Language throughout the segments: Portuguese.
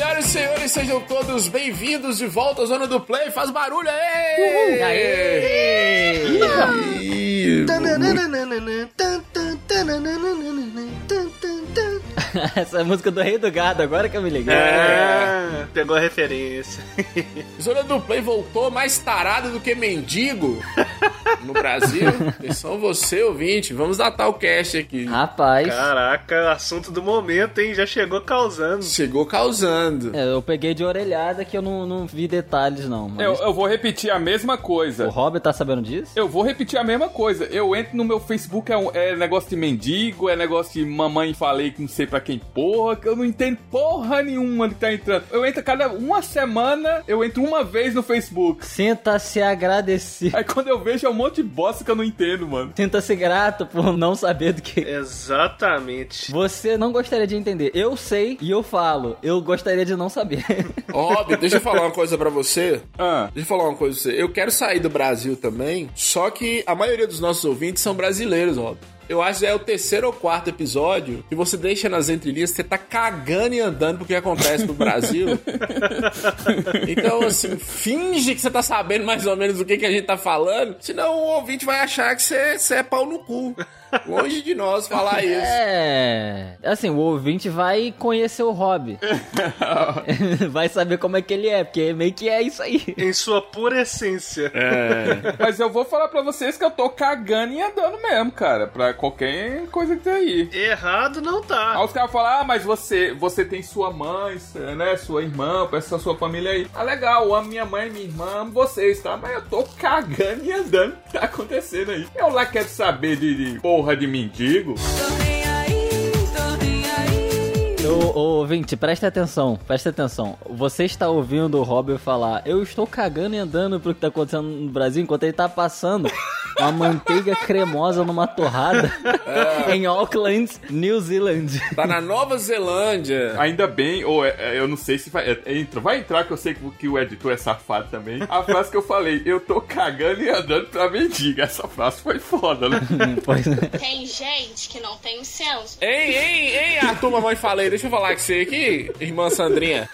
senhoras e senhores, sejam todos bem-vindos de volta à Zona do Play. Faz barulho aí! Aê! Aê! Essa é a música do Rei do Gado, agora que eu me liguei. É, pegou a referência. Zona do Play voltou mais tarado do que mendigo no Brasil. Atenção você, ouvinte. Vamos datar o cast aqui. Rapaz, Caraca, assunto do momento, hein? Já chegou causando. Chegou causando. é, eu peguei de orelhada que eu não, não vi detalhes, não. Mas Eu, eu vou repetir a mesma coisa. O Robert tá sabendo disso? Eu vou repetir a mesma coisa. Eu entro no meu Facebook, é, um- é negócio de mendigo, é negócio de mamãe falei que não sei pra quem porra, que eu não entendo porra nenhuma que tá entrando. Eu entro cada uma semana, eu entro uma vez no Facebook. Sinta-se agradecido. Aí quando eu vejo é um monte de bosta que eu não entendo, mano. Sinta-se grato por não saber do que. Exatamente. Você não gostaria de entender. Eu sei e eu falo. Eu gostaria de não saber. Óbvio, deixa eu falar uma coisa pra você. Ah, Deixa eu falar uma coisa pra você. Eu quero sair do Brasil também, só que a maioria dos nossos ouvintes são brasileiros, óbvio. Eu acho que é o terceiro ou quarto episódio que você deixa nas entrelinhas, você tá cagando e andando pro que acontece no Brasil. então, assim, finge que você tá sabendo mais ou menos do que, que a gente tá falando, senão o ouvinte vai achar que você, você é pau no cu. Longe de nós falar isso. É. Assim, o ouvinte vai conhecer o hobby. vai saber como é que ele é, porque meio que é isso aí. Em sua pura essência. É. mas eu vou falar pra vocês que eu tô cagando e andando mesmo, cara, pra qualquer coisa que tem aí. Errado não Aí tá. os caras falam, ah, mas você, você tem sua mãe, né, sua irmã, essa sua família aí. Ah, legal, eu amo minha mãe, minha irmã, amo vocês, tá? Mas eu tô cagando e andando o que tá acontecendo aí. Eu lá quero saber de, de porra de mendigo. Ô, ô, ouvinte, presta atenção, presta atenção. Você está ouvindo o Robert falar, eu estou cagando e andando pro que tá acontecendo no Brasil, enquanto ele tá passando uma manteiga cremosa numa torrada em Auckland, New Zealand. Tá na Nova Zelândia. Ainda bem, ou é- é, eu não sei se vai. é, entra, vai entrar que eu sei que, o- que o editor é safado também. A frase que eu falei, eu tô cagando e andando pra mendiga. Essa frase foi foda, né? Pois é. Tem gente que não tem senso. Ei, ei, ei, Arthur, mamãe falei, deixa eu falar com você aqui, irmã Sandrinha.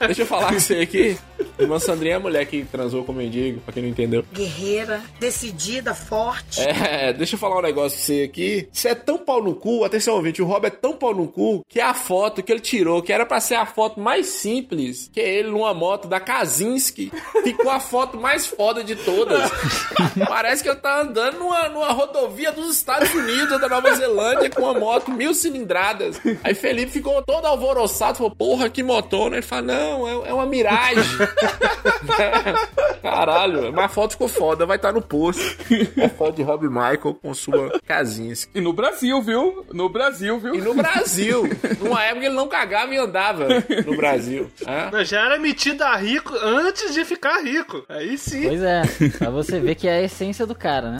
Deixa eu falar com você aqui. Irmã Sandrinha é a mulher que transou com o mendigo, pra quem não entendeu. guerreira, decidida, forte. É, deixa eu falar um negócio pra você aqui. Você é tão pau no cu, atenção ouvinte, o Rob é tão pau no cu que a foto que ele tirou, que era pra ser a foto mais simples, que é ele numa moto da Kazinski, ficou a foto mais foda de todas. Parece que ele tá andando numa, numa rodovia dos Estados Unidos, da Nova Zelândia, com uma moto mil cilindradas. Aí Felipe ficou todo alvoroçado, falou, porra, que motona. Ele fala, não, é, é uma Mirage. Caralho, mas a foto ficou foda, vai estar no post. É foto de Rob Michael com sua Kazinski. E no Brasil, viu? No Brasil, viu? E no Brasil, numa época ele não cagava e andava no Brasil. Mas Já era metido a rico antes de ficar rico. Aí sim. Pois é, pra você ver que é a essência do cara, né?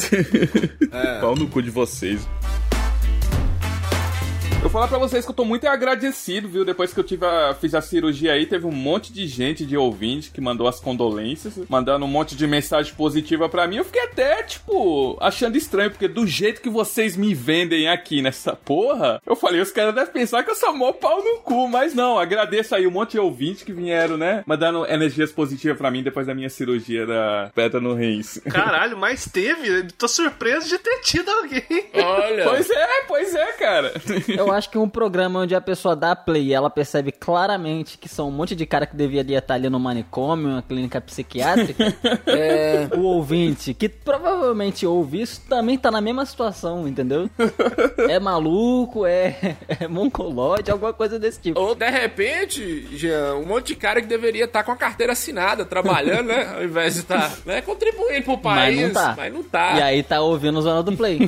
Pau no cu de vocês. Eu vou falar pra vocês que eu tô muito agradecido, viu? Depois que eu tive a, fiz a cirurgia aí, teve um monte de gente, de ouvinte, que mandou as condolências, mandando um monte de mensagem positiva pra mim. Eu fiquei até, tipo, achando estranho, porque do jeito que vocês me vendem aqui nessa porra, eu falei, os caras devem pensar que eu sou mó pau no cu, mas não, agradeço aí um monte de ouvintes que vieram, né? Mandando energias positivas pra mim depois da minha cirurgia da pedra no rins. Caralho, mas teve. Tô surpreso de ter tido alguém. Olha. Pois é, pois é, cara. Eu acho que um programa onde a pessoa dá play e ela percebe claramente que são um monte de cara que deveria estar ali no manicômio, uma clínica psiquiátrica, é, o ouvinte, que provavelmente ouve isso, também tá na mesma situação, entendeu? É maluco, é, é alguma coisa desse tipo. Ou de repente, Jean, um monte de cara que deveria estar com a carteira assinada, trabalhando, né? Ao invés de estar né, contribuindo pro país. Mas não tá. Mas não tá. E aí tá ouvindo o Zona do Play,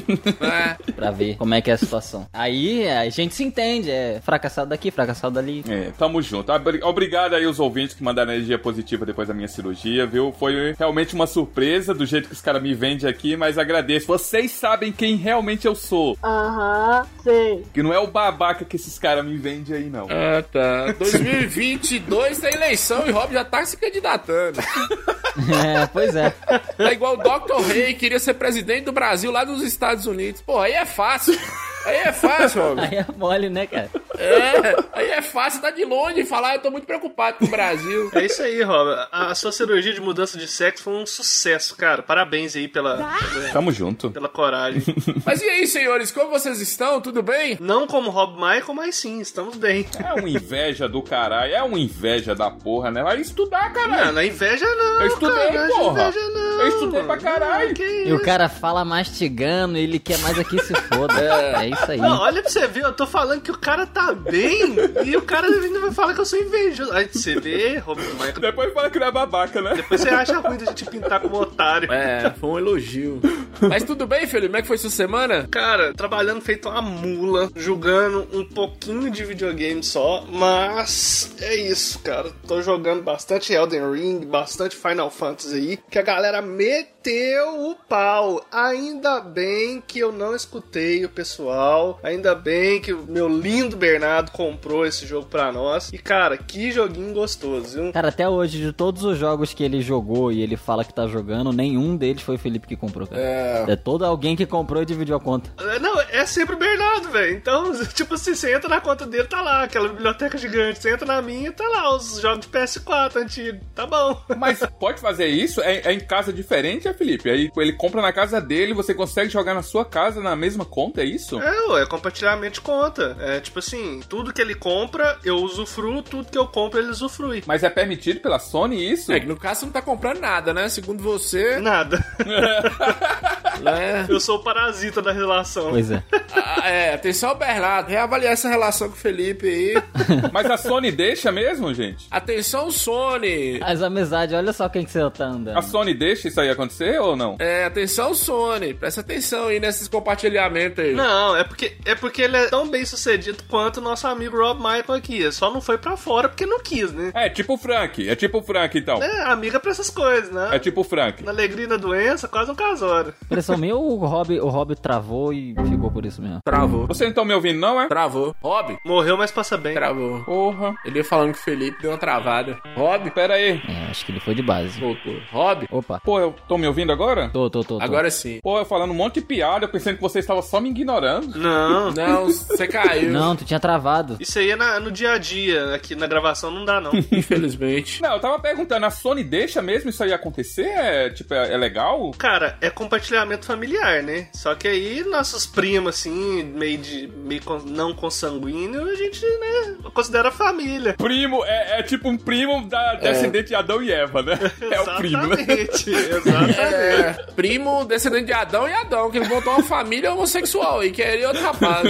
né? pra ver como é que é a situação. Aí a gente se entende, é fracassado daqui, fracassado dali. É, tamo junto. Obrigado aí os ouvintes que mandaram energia positiva depois da minha cirurgia, viu? Foi realmente uma surpresa do jeito que os caras me vendem aqui, mas agradeço. Vocês sabem quem realmente eu sou. Aham, sei. Que não é o babaca que esses caras me vendem aí, não. Ah, tá. 2022 tem eleição e Rob já tá se candidatando. É, pois é. É igual o Dr. Rey queria ser presidente do Brasil lá nos Estados Unidos. Pô, aí é fácil. Aí é fácil, Rob. Aí é mole, né, cara? É, aí é fácil estar de longe e falar, eu tô muito preocupado com o Brasil. É isso aí, Rob. A sua cirurgia de mudança de sexo foi um sucesso, cara. Parabéns aí pela, Tamo junto. pela coragem. Mas e aí, senhores, como vocês estão? Tudo bem? Não como Rob Michael, mas sim, estamos bem. É uma inveja do caralho, é uma inveja da porra, né? Vai estudar, Não, caralho. não é inveja não, Eu estudei, cara. Não é porra. inveja não. Eu estudei pra caralho. Que E o cara fala mastigando, ele quer mais aqui se foda. É, isso aí. Não, olha pra você ver, eu tô falando que o cara tá bem e o cara ainda vai falar que eu sou invejoso. Aí você vê, Rob Michael, Depois fala que não é babaca, né? depois você acha ruim da gente pintar como otário. É, foi um elogio. Mas tudo bem, Felipe? Como é que foi sua semana? Cara, trabalhando feito uma mula, jogando um pouquinho de videogame só, mas é isso, cara. Tô jogando bastante Elden Ring, bastante Final Fantasy aí, que a galera meteu o pau. Ainda bem que eu não escutei o pessoal, ainda bem que o meu lindo Bernardo comprou esse jogo pra nós. E cara, que joguinho gostoso, viu? Cara, até hoje, de todos os jogos que ele jogou e ele fala que tá jogando, nenhum deles foi o Felipe que comprou, cara. É. É todo alguém que comprou e dividiu a conta. É, Não, é sempre o Bernardo, velho. Então, tipo assim, você entra na conta dele, tá lá, aquela biblioteca gigante. Você entra na minha, tá lá, os jogos de PS4 antigo. Tá bom. Mas pode fazer isso? É, é em casa diferente, é, Felipe? Aí ele compra na casa dele, você consegue jogar na sua casa na mesma conta, é isso? É, ué, compartilhamento de conta. É tipo assim, tudo que ele compra, eu usufruo, tudo que eu compro, ele usufrui. Mas é permitido pela Sony isso? É que no caso você não tá comprando nada, né? Segundo você, Nada. né? Eu sou o parasita da relação. Pois é. Ah, é, atenção, Bernardo. Reavaliar essa relação com o Felipe aí. Mas a Sony deixa mesmo, gente? Atenção, Sony. As amizades, olha só quem que você tá andando. A Sony deixa isso aí acontecer ou não? É, atenção, Sony. Presta atenção aí nesses compartilhamentos aí. Não, é porque, é porque ele é tão bem sucedido quanto o nosso amigo Rob Michael aqui. Só não foi pra fora porque não quis, né? É tipo o Frank, é tipo o Frank então. É, amiga pra essas coisas, né? É tipo o Frank. Na alegria e na doença, quase um casório. Impressão minha, o Rob, o Rob travou e ficou por isso mesmo. Travou. Você não tá me ouvindo, não, é? Travou. Rob, Morreu, mas passa bem. travou. Porra. Ele ia falando que o Felipe deu uma travada. Rob, Pera aí. É, acho que ele foi de base. voltou. Rob, Opa. Pô, eu tô me ouvindo agora? Tô, tô, tô. tô. agora sim. Pô, eu falando um monte de piada, eu pensando que você estava só me ignorando. Não. Não, você caiu. Não, tu tinha travado. Isso aí é na- no dia a dia. Aqui na gravação não dá, não. Infelizmente. Não, eu tava perguntando, a Sony deixa mesmo isso aí acontecer? É, tipo, é, é legal? Cara, é compartilhamento familiar, né? Só que aí nossos primos, assim, meio de. meio não consanguíneo, a gente, né, considera família. Primo, é, é tipo um primo da descendente de Adão e Eva, né? É o primo, né? Exatamente, exatamente. É, primo descendente de Adão e Adão, que ele montou uma família homossexual e queria outro rapaz.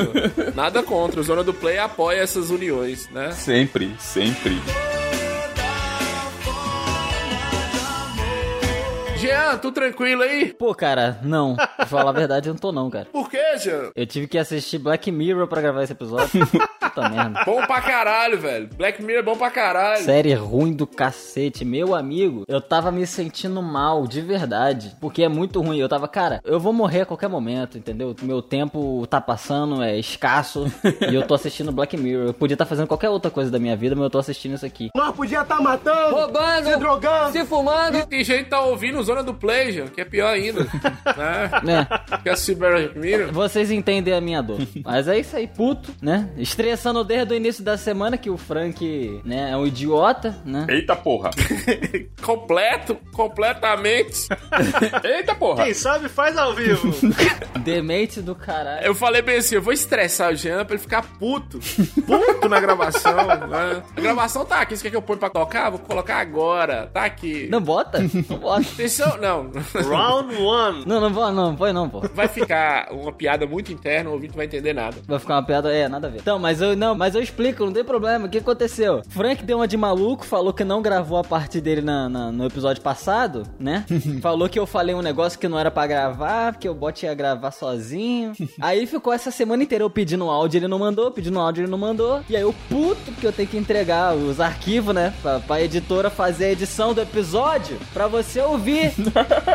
Nada contra, o Zona do Play apoia essas uniões, né? Sempre, sempre. Jean, tu tranquilo aí? Pô, cara, não. Pra falar a verdade, eu não tô não, cara. Por que, Jean? Eu tive que assistir Black Mirror pra gravar esse episódio. Puta merda. Bom pra caralho, velho. Black Mirror é bom pra caralho. Série ruim do cacete, meu amigo. Eu tava me sentindo mal, de verdade. Porque é muito ruim. Eu tava, cara, eu vou morrer a qualquer momento, entendeu? Meu tempo tá passando, é escasso. e eu tô assistindo Black Mirror. Eu podia estar fazendo qualquer outra coisa da minha vida, mas eu tô assistindo isso aqui. Nós podia estar matando, Roubando, se drogando. se fumando. Tem gente que tá ouvindo o Zona do Play, Jean, que é pior ainda. né? Né? Que Black Mirror. Vocês entendem a minha dor. Mas é isso aí, puto, né? Estressando desde o início da semana que o Frank, né, é um idiota, né? Eita porra. Completo, completamente. Eita porra. Quem sabe faz ao vivo. Demente do caralho. Eu falei bem assim, eu vou estressar o Jean pra ele ficar puto. Puto na gravação, né? A gravação tá aqui, você quer que eu ponha pra tocar? Vou colocar agora, tá aqui. Não bota? Não bota. Atenção, não. Round one. Não, não vou, não, põe não, pô. Vai ficar uma piada muito interna, o ouvinte vai entender nada. Vai ficar uma piada, é, nada a ver. Então, mas eu não, mas eu explico, não tem problema. O que aconteceu? Frank deu uma de maluco, falou que não gravou a parte dele na, na- no episódio passado, né? falou que eu falei um negócio que não era pra gravar, que o bot ia gravar sozinho. aí ficou essa semana inteira eu pedindo um áudio, ele não mandou, pedindo um áudio, ele não mandou. E aí eu puto que eu tenho que entregar os arquivos, né? Pra, pra editora fazer a edição do episódio pra você ouvir.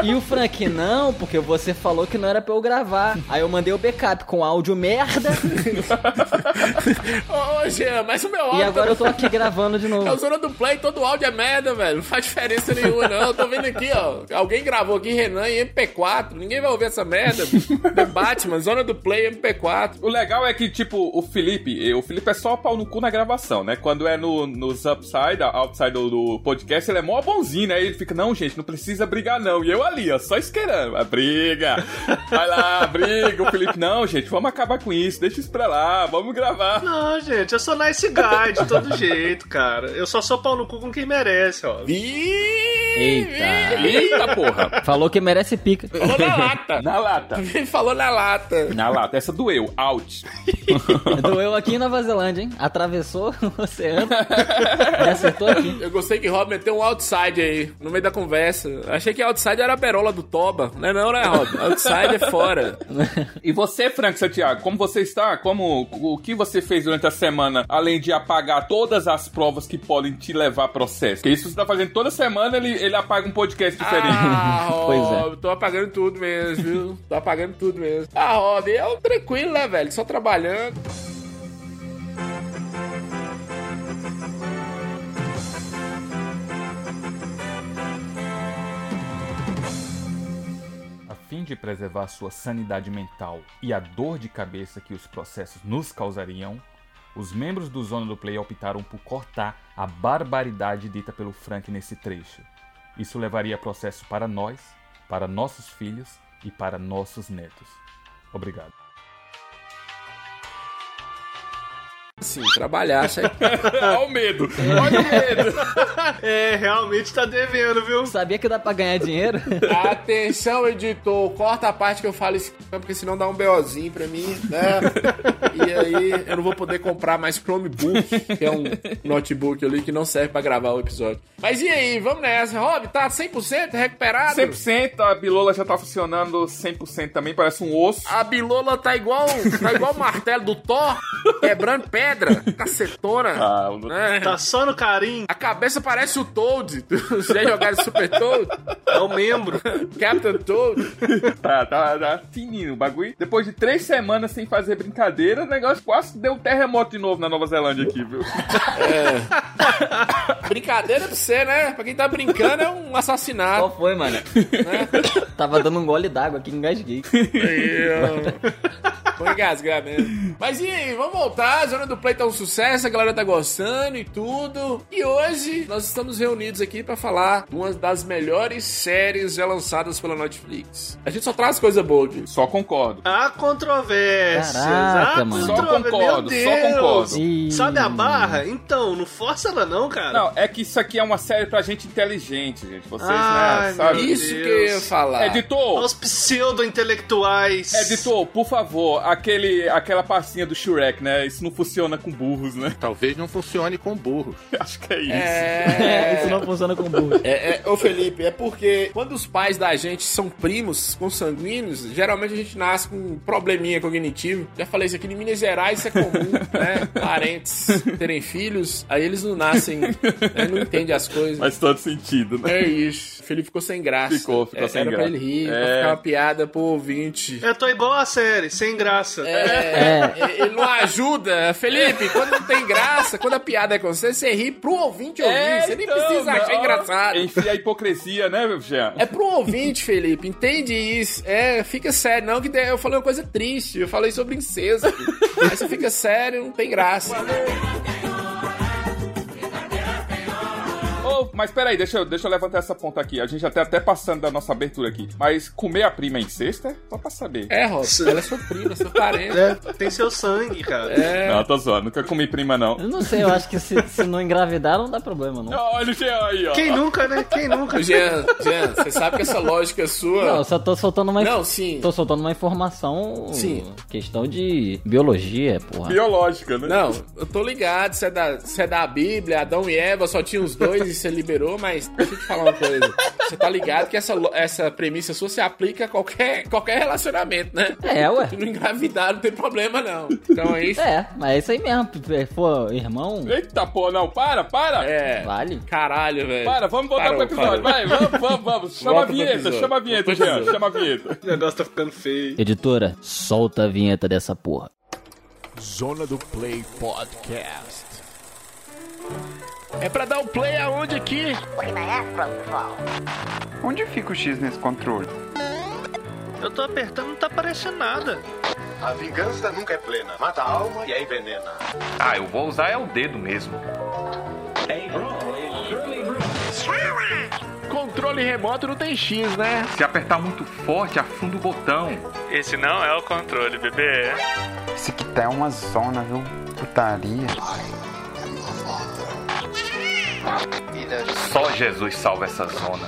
E o Frank, não, porque você falou que não era pra eu gravar. Aí eu mandei o backup com áudio merda. Ô, Jean, mas o meu áudio. E agora eu tô aqui gravando de É o novo. Zona do Play, todo áudio é merda, velho. Não faz diferença nenhuma, não. Eu tô vendo aqui, ó. Alguém gravou aqui Renan em MP4. Ninguém vai ouvir essa merda. The Batman, Zona do Play, MP4. O legal é que, tipo, o Felipe, o Felipe é só pau no cu na gravação, né? Quando é no, nos upside, outside do, do podcast, ele é mó bonzinho, né? Ele fica, não, gente, não precisa brigar, não. E eu ali, ó, só esperando. A briga. Vai lá, briga. O Felipe, não, gente, vamos acabar com isso. Deixa isso pra lá, vamos gravar. Não, gente, eu sou nice guy de todo jeito, cara. Eu só sou pau no cu com quem merece, ó. Eita. Eita porra. Falou que merece pica. Falou na lata. Na lata. Ele falou na lata. Na lata. Essa doeu. Out. Doeu aqui em Nova Zelândia, hein? Atravessou o oceano e acertou aqui. Eu gostei que Rob meteu um outside aí, no meio da conversa. Achei que outside era a berola do Toba. Não é não, né, Rob? Outside é fora. E você, Frank Santiago, como você está? Como o que você fez durante a semana, além de apagar todas as provas que podem te levar a processo? Porque isso você tá fazendo toda semana, ele, ele apaga um podcast diferente. Ah, Pois é. Rob, tô apagando tudo mesmo, viu? Tô apagando tudo mesmo. Ah, Rob, é um tranquilo, né, velho? Só trabalhando. A fim de preservar sua sanidade mental e a dor de cabeça que os processos nos causariam, os membros do Zona do Play optaram por cortar a barbaridade dita pelo Frank nesse trecho. Isso levaria processo para nós, para nossos filhos e para nossos netos. Obrigado. Sim, trabalhar. Achei... Olha o medo. Olha o medo. É, realmente tá devendo, viu? Sabia que dá pra ganhar dinheiro? Atenção, editor, corta a parte que eu falo isso, porque senão dá um BOzinho pra mim, né? E aí eu não vou poder comprar mais Chromebook, que é um notebook ali que não serve pra gravar o episódio. Mas e aí, vamos nessa. Rob, tá 100% recuperado? 100%, a bilola já tá funcionando 100% também, parece um osso. A bilola tá igual, tá igual o martelo do Thor, quebrando pedra, cacetona. Ah, né? Tá só no carinho, A cabeça parece o Toad. Já jogaram Super Toad? é o membro. Captain Toad? Tá, tá, tá fininho o bagulho. Depois de três semanas sem fazer brincadeira, o negócio quase deu um terremoto de novo na Nova Zelândia aqui, viu? Brincadeira pra você, né? Pra quem tá brincando é um assassinato. Qual foi, mano? Tava dando um gole d'água aqui, engasguei. Ó. Vou engasgar mesmo. Mas e aí, vamos voltar. Zona do Play tá um sucesso, a galera tá gostando e tudo. E hoje nós estamos reunidos aqui pra falar de uma das melhores séries já lançadas pela Netflix. A gente só traz coisa boa aqui. Só concordo. Há controvérsias. Caraca, há mano. Só concordo, Meu só concordo. Ih. Sabe a barra? Então, não força ela não, cara. Não, é que isso aqui é uma série pra gente inteligente, gente. Vocês, Ai, né, sabe? meu Isso Deus. que eu ia falar. Editor, Aos pseudo-intelectuais. editor, por favor, aquele, aquela passinha do Shrek, né? Isso não funciona com burros, né? Talvez não funcione com burros. Acho que é isso. É, isso não funciona com burro. É, é, ô Felipe, é porque quando os pais da gente são primos consanguíneos, geralmente a gente nasce com um probleminha cognitivo. Já falei isso aqui em Minas Gerais, isso é comum, né? Parentes terem filhos, aí eles não nascem, né? não entendem as coisas. Faz todo sentido, né? É isso. Felipe ficou sem graça. Ficou, ficou É, sem Era graça. pra ele rir, pra É. ficar uma piada pro ouvinte. Eu tô igual a série, sem graça. É, ele não ajuda. Felipe, quando não tem graça, quando a piada é com você, você ri pro ouvinte ouvir. você nem então, precisa achar não. engraçado. Enfia a hipocrisia, né, Jean? É pro ouvinte, Felipe. Entende isso. É, fica sério. Não, que eu falei uma coisa triste. Eu falei sobre incesto. Aí você fica sério, não tem graça. Mas peraí, deixa eu, deixa eu levantar essa ponta aqui. A gente já tá até passando da nossa abertura aqui. Mas comer a prima é incesto? É? Só pra saber. É, Rob. Ela é sua prima, seu parente. É, tem seu sangue, cara. É. Não, tô zoando. Nunca comi prima, não. Eu não sei, eu acho que se, se não engravidar não dá problema, não. Olha o Jean aí, ó. Quem nunca, né? Quem nunca? Jean, Jean, você sabe que essa lógica sua. Não, eu só tô soltando uma Não, sim. Tô soltando uma informação. Sim. Questão de biologia, porra. Biológica, né? Não, eu tô ligado, você é, da, você é da Bíblia, Adão e Eva só tinha os dois e você liberou, mas deixa eu te falar uma coisa. Você tá ligado que essa, essa premissa sua se aplica a qualquer, qualquer relacionamento, né? É, ué. Se não engravidar, não tem problema, não. Então é isso. É, mas é isso aí mesmo. Se for irmão, Eita, pô, não. Para, para. É. vale. Caralho, velho. Para, vamos voltar Parou, pro episódio. parou. Vai, vamos, vamos, vamos. Chama Volta a vinheta, chama a vinheta, Jean. Chama a vinheta. O negócio tá ficando feio. Editora, solta a vinheta dessa porra. Zona do Play Podcast. É pra dar o play aonde aqui? Onde fica o X nesse controle? Eu tô apertando, não tá aparecendo nada. A vingança nunca é plena. Mata a alma e a envenena. Ah, eu vou usar é o dedo mesmo. Controle remoto não tem X, né? Se apertar muito forte, afunda o botão. Esse não é o controle, bebê. Esse aqui tá uma zona, viu? Putaria. Só Jesus salva essa zona.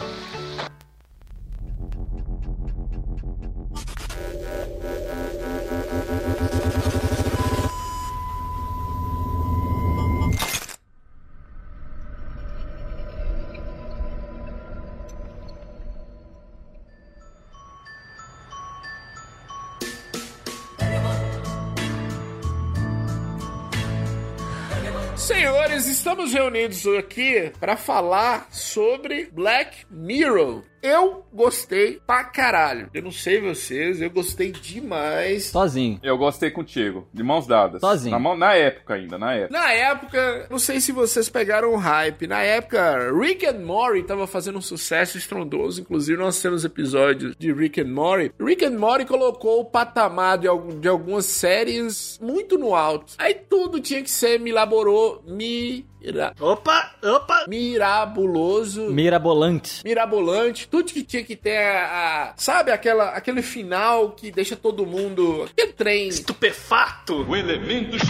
Senhores, estamos reunidos aqui para falar sobre Black Mirror. Eu gostei pra caralho. Eu não sei vocês, eu gostei demais. Sozinho. Eu gostei contigo, de mãos dadas. Sozinho. Na, mão- na época ainda, na época. Na época, não sei se vocês pegaram o hype. Na época, Rick and Morty tava fazendo um sucesso estrondoso. Inclusive, nós temos episódios de Rick and Morty. Rick and Morty colocou o patamar de, de algumas séries muito no alto. Aí tudo tinha que ser milaborou, mira, Opa, opa. mirabuloso. Mirabolante. mirabolante, tudo que tinha que ter a, a- sabe aquela aquele final que deixa todo mundo aquele trem. Estupefato. O elemento X.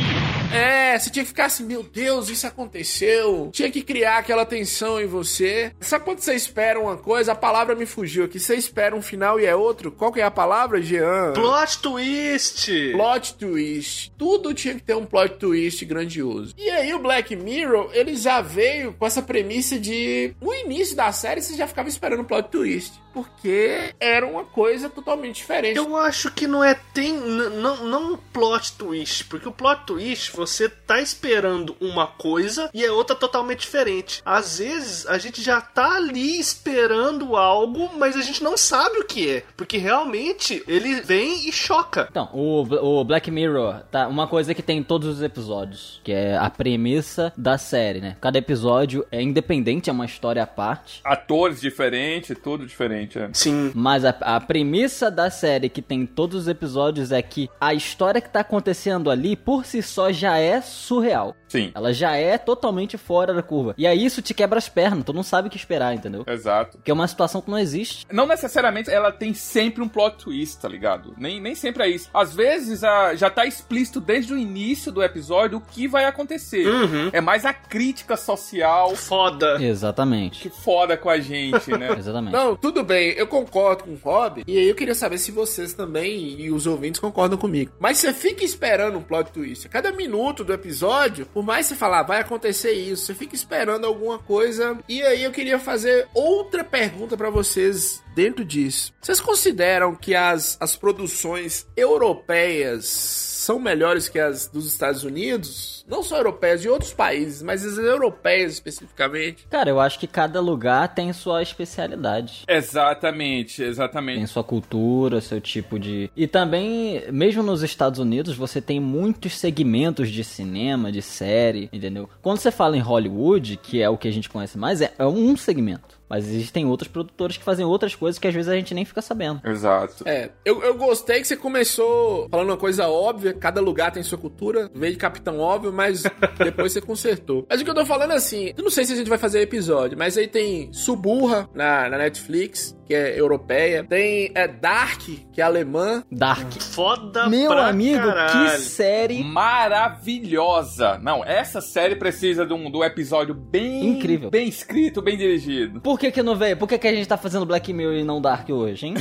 É, você tinha que ficar assim, meu Deus, isso aconteceu. Tinha que criar aquela tensão em você. Sabe quando você espera uma coisa? A palavra me fugiu aqui. Você espera um final e é outro. Qual que é a palavra, Jean? Plot twist. Plot twist. Tudo tinha que ter um plot twist grandioso. E aí o Black Mirror, ele já veio com essa premissa de... No início da série, você já ficava esperando o plot twist. Porque era uma coisa totalmente diferente. Eu acho que não é tem não não um plot twist, porque o plot twist você tá esperando uma coisa e é outra totalmente diferente. Às vezes a gente já tá ali esperando algo, mas a gente não sabe o que é, porque realmente ele vem e choca. Então, o, o Black Mirror, tá? Uma coisa que tem em todos os episódios, que é a premissa da série, né? Cada episódio é independente, é uma história à parte. Atores diferentes, tudo diferente. É. Sim. Mas a, a premissa da série que tem em todos os episódios é que a história que tá acontecendo ali, por si só, já é surreal. Sim, Ela já é totalmente fora da curva. E aí isso te quebra as pernas, tu não sabe o que esperar, entendeu? exato. Porque é uma situação que não existe. Não necessariamente ela tem sempre um plot twist, tá ligado? Nem, nem sempre é isso. Às vezes a- já tá explícito desde o início do episódio o que vai acontecer. Uhum. É mais a crítica social Foda. Exatamente. que foda com a gente, né? Exatamente. Não, tudo bem, eu concordo com o Rob. E aí eu queria saber se vocês também e os ouvintes concordam comigo. Mas você fica esperando um plot twist. A cada minuto do episódio, por mais você falar, vai acontecer isso, você fica esperando alguma coisa. E aí eu queria fazer outra pergunta pra vocês dentro disso. Vocês consideram que as, as produções europeias são melhores que as dos Estados Unidos? Não só europeias, de outros países, mas as europeias especificamente. Cara, eu acho que cada lugar tem sua especialidade. exatamente, Tem exatamente. sua cultura, seu tipo de. E também, mesmo nos Estados Unidos, você tem muitos segmentos de cinema, de série, entendeu? Quando você fala em Hollywood, que é o que a gente conhece mais, é é um segmento. Mas existem outros produtores que fazem outras coisas que às vezes a gente nem fica sabendo. Exato. É, eu, eu gostei que você começou falando uma coisa óbvia, cada lugar tem sua cultura, veio de Capitão Óbvio, mas depois você consertou. Mas o que eu tô falando é assim, eu não sei se a gente vai fazer episódio, mas aí tem Suburra na, na Netflix, que é europeia, tem é, Dark, que é alemã, Dark. Foda Meu pra amigo, que caralho. série Maravilhosa. Não, essa série precisa de um, de um episódio bem Incrível. bem escrito, bem dirigido. Por que que não veio? Por que que a gente tá fazendo Black Mirror e não Dark hoje, hein?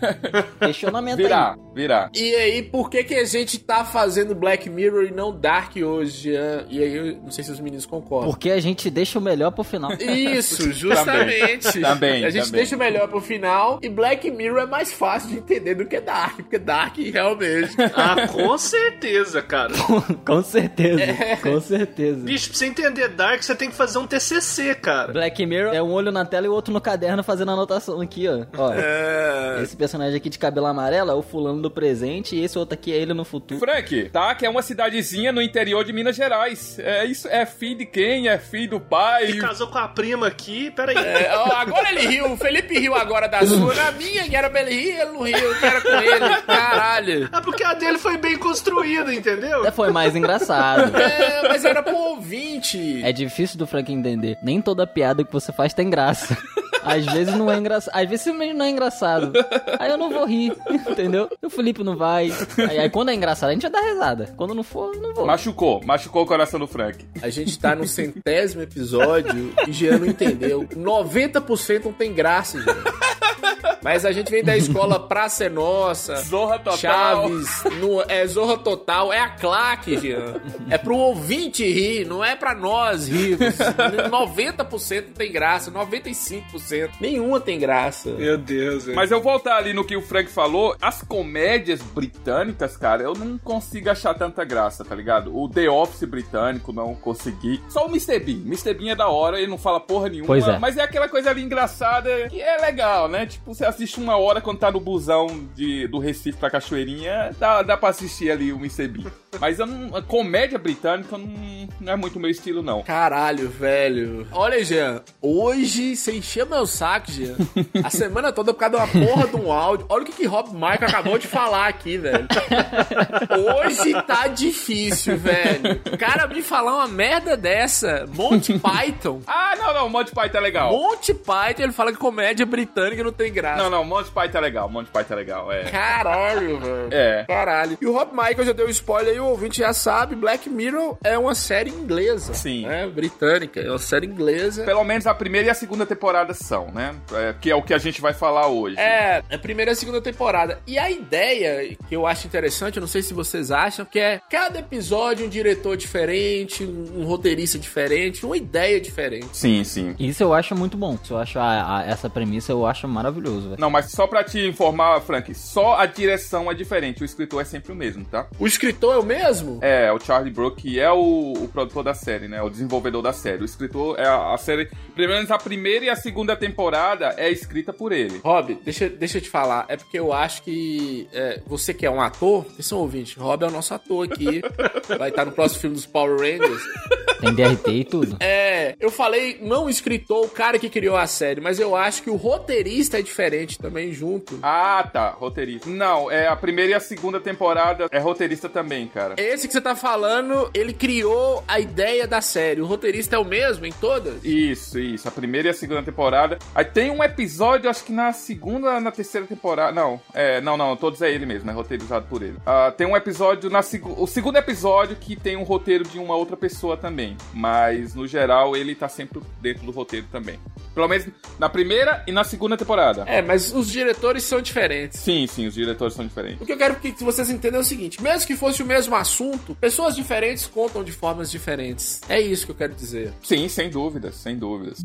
Questionamento Virá, aí. virá. E aí, por que que a gente tá fazendo Black Mirror e não Dark hoje? E aí, eu não sei se os meninos concordam. Porque a gente deixa o melhor pro final. Isso, justamente. Também, a gente também. deixa o melhor pro final e Black Mirror é mais fácil de entender do que Dark, porque Dark realmente. Ah, com certeza, cara. com certeza, com certeza. Bicho, pra você entender Dark, você tem que fazer um TCC, cara. Black Mirror é um olho na tela e o outro no caderno fazendo anotação aqui, ó. ó É. Esse personagem aqui de cabelo amarelo é o fulano do presente e esse outro aqui é ele no futuro. Frank, tá? Que é uma cidadezinha no interior de Minas Gerais. É isso, é filho de quem? É filho do pai? Ele casou com a prima aqui, peraí. É, ó, agora ele riu, o Felipe riu agora da sua. Na minha, que era pra ele rir, ele não riu, que era com ele. Caralho. É porque a dele foi bem construída, entendeu? Até foi mais engraçado. É, mas era pro ouvinte. É difícil do Frank entender. Nem toda piada que você faz tem graça. Yes. Às vezes não é engraçado. Às vezes simplesmente não é engraçado. Aí eu não vou rir, entendeu? O Felipe não vai. Aí, aí quando é engraçado, a gente já dá risada. Quando não for, não vou. Machucou, machucou o coração do Frank. A gente tá no centésimo episódio e Jean não entendeu. 90% não tem graça, Jean. Mas a gente vem da escola Praça é Nossa, Zorra Total. Chaves, no, é Zorra Total, é a claque, Jean. É pro ouvinte rir, não é pra nós rirmos. 90% não tem graça, 95%. Nenhuma tem graça. Meu Deus, velho. Mas eu voltar ali no que o Frank falou, as comédias britânicas, cara, eu não consigo achar tanta graça, tá ligado? O The Office britânico não consegui. Só o Mr. Bean. Mr. Bean é da hora, ele não fala porra nenhuma. Pois é. Mas é aquela coisa ali engraçada que é legal, né? Tipo, você assiste uma hora quando tá no busão de, do Recife pra Cachoeirinha, dá, dá pra assistir ali o Mr. Bean. Mas não, a comédia britânica não, não é muito meu estilo, não. Caralho, velho. Olha, Jean, hoje você encheu meu saco, Jean. A semana toda por causa de uma porra de um áudio. Olha o que, que Rob Michael acabou de falar aqui, velho. Hoje tá difícil, velho. O cara me falar uma merda dessa. Monty Python. Ah, não, não, Monty Python é legal. Monty Python, ele fala que comédia britânica não tem graça. Não, não, Monty Python é legal, Monty Python é legal, é. Caralho, velho. É. Caralho. E o Rob Michael já deu spoiler aí, o ouvinte já sabe. Black Mirror é uma série inglesa. Sim. É, britânica. É uma série inglesa. Pelo menos a primeira e a segunda temporada são, né? É, que é o que a gente vai falar hoje. É, a primeira e a segunda temporada. E a ideia que eu acho interessante, eu não sei se vocês acham, que é cada episódio um diretor diferente, um, roteirista diferente, uma ideia diferente. Sim, sim. Isso eu acho muito bom. Isso eu acho a- a- essa premissa eu acho maravilhoso, velho. Não, mas só pra te informar, Frank, só a direção é diferente, o escritor é sempre o mesmo, tá? O escritor é o mesmo? É, o Charlie Brooke, que é o, o produtor da série, né? O desenvolvedor da série. O escritor é a, a série. Pelo menos a primeira e a segunda temporada é escrita por ele. Rob, deixa, deixa eu te falar. É porque eu acho que é, você que é um ator, vocês são ouvintes. Rob é o nosso ator aqui. Vai estar no próximo filme dos Power Rangers. Tem DRT e tudo. É, eu falei não o escritor, o cara que criou a série, mas eu acho que o roteirista é diferente também junto. Ah, tá, roteirista. Não, é a primeira e a segunda temporada é roteirista também, cara. Esse que você tá falando, ele criou a ideia da série. O roteirista é o mesmo em todas? Isso, isso. A primeira e a segunda temporada. Aí tem um episódio, acho que na segunda, na terceira temporada. Não, é, não, não, todos é ele mesmo, é roteirizado por ele. Ah, tem um episódio na seg... o segundo episódio que tem um roteiro de uma outra pessoa também, mas no geral ele tá sempre dentro do roteiro também. Pelo menos na primeira e na segunda temporada. É, mas os diretores são diferentes. Sim, sim, os diretores são diferentes. O que eu quero que vocês entendam é o seguinte: mesmo que fosse o mesmo assunto, pessoas diferentes contam de formas diferentes. É isso que eu quero dizer. Sim, sem dúvidas, sem dúvidas.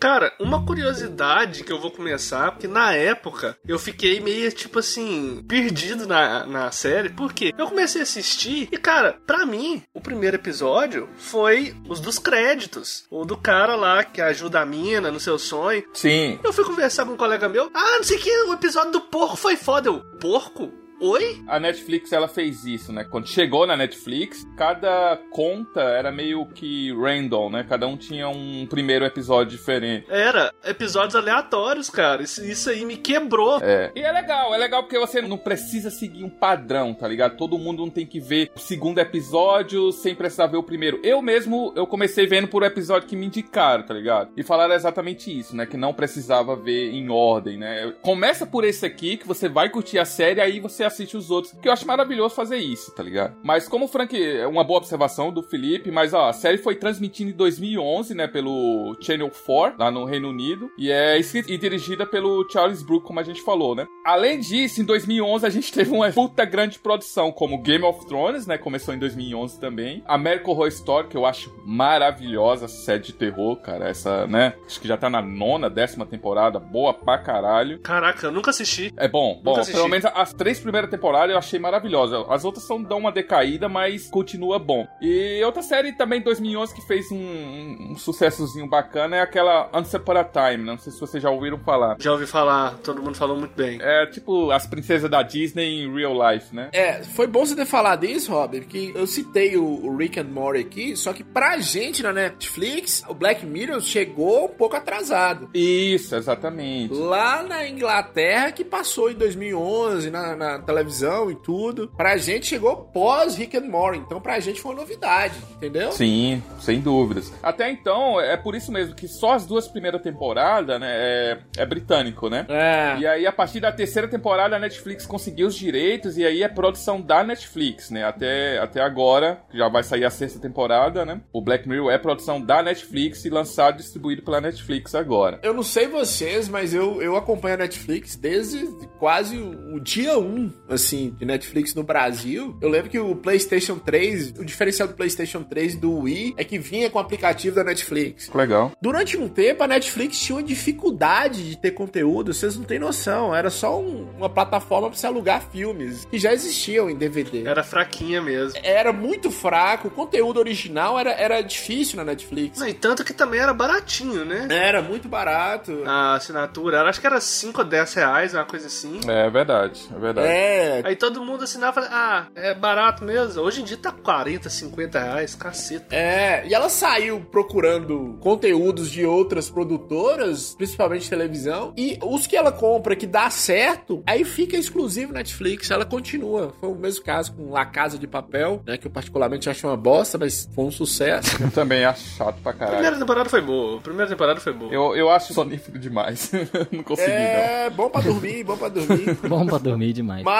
Cara, uma curiosidade que eu vou começar, porque na época eu fiquei meio, tipo assim, perdido na, na série, porque eu comecei a assistir e, cara, pra mim, o primeiro episódio foi os dos créditos. O do cara lá que ajuda a mina no seu sonho. Sim. Eu fui conversar com um colega meu, ah, não sei o que, o episódio do porco foi foda. Eu, porco? Oi? A Netflix ela fez isso, né? Quando chegou na Netflix, cada conta era meio que random, né? Cada um tinha um primeiro episódio diferente. Era, episódios aleatórios, cara. Isso, isso aí me quebrou. É. E é legal, é legal porque você não precisa seguir um padrão, tá ligado? Todo mundo não tem que ver o segundo episódio sem precisar ver o primeiro. Eu mesmo, eu comecei vendo por episódio que me indicaram, tá ligado? E falaram exatamente isso, né? Que não precisava ver em ordem, né? Começa por esse aqui, que você vai curtir a série, aí você assiste os outros. Que eu acho maravilhoso fazer isso, tá ligado? Mas como o Frank, é uma boa observação do Felipe, mas ó, a série foi transmitida em 2011, né? Pelo Channel 4, lá no Reino Unido. E é escrita e dirigida pelo Charles Brook, como a gente falou, né? Além disso, em 2011 a gente teve uma puta grande produção, como Game of Thrones, né? Começou em 2011 também. American Horror Story, que eu acho maravilhosa, série de terror, cara. Essa, né? Acho que já tá na nona, décima temporada, boa pra caralho. Caraca, eu nunca assisti. É bom, bom. Pelo menos as três primeiras primeira temporada eu achei maravilhosa. As outras são dão uma decaída, mas continua bom. E outra série também 2011 que fez um, um, um sucessozinho bacana é aquela Once Upon a Time. Não sei se vocês já ouviram falar. Já ouvi falar, todo mundo falou muito bem. É tipo as princesas da Disney em real life, né? É, foi bom você ter falado isso, Robert, porque eu citei o, o Rick and Morty aqui, só que pra gente na Netflix, o Black Mirror chegou um pouco atrasado. Isso, exatamente. Lá na Inglaterra, que passou em 2011 na, na televisão e tudo, pra gente chegou pós Rick and Morty, então pra gente foi uma novidade, entendeu? Sim, sem dúvidas. Até então, é por isso mesmo que só as duas primeiras temporadas, né, é, é britânico, né? É. E aí, a partir da terceira temporada, a Netflix conseguiu os direitos e aí é produção da Netflix, né? Até, até agora, já vai sair a sexta temporada, né? O Black Mirror é produção da Netflix e lançado e distribuído pela Netflix agora. Eu não sei vocês, mas eu, eu acompanho a Netflix desde quase o, o dia 1, assim, de Netflix no Brasil. Eu lembro que o PlayStation 3, o diferencial do PlayStation 3 e do Wii é que vinha com o aplicativo da Netflix. Legal. Durante um tempo, a Netflix tinha uma dificuldade de ter conteúdo, vocês não têm noção. Era só um- uma plataforma pra você alugar filmes que já existiam em DVD. Era fraquinha mesmo. Era muito fraco, o conteúdo original era, era difícil na Netflix. Não, e tanto que também era baratinho, né? Era muito barato. A assinatura, era, acho que era 5 ou 10 reais, uma coisa assim. É verdade, é verdade. É, Aí todo mundo assinava e falava, ah, é barato mesmo. Hoje em dia tá 40, 50 reais, caceta. É, e ela saiu procurando conteúdos de outras produtoras, principalmente televisão, e os que ela compra que dá certo, aí fica exclusivo Netflix, ela continua. Foi o mesmo caso com La Casa de Papel, né, que eu particularmente acho uma bosta, mas foi um sucesso. Eu também acho chato pra A caralho. primeira temporada foi boa, a primeira temporada foi boa. Eu, eu acho sonífero demais. não consegui, não. É, bom pra dormir, bom pra dormir. Bom pra dormir demais. Mas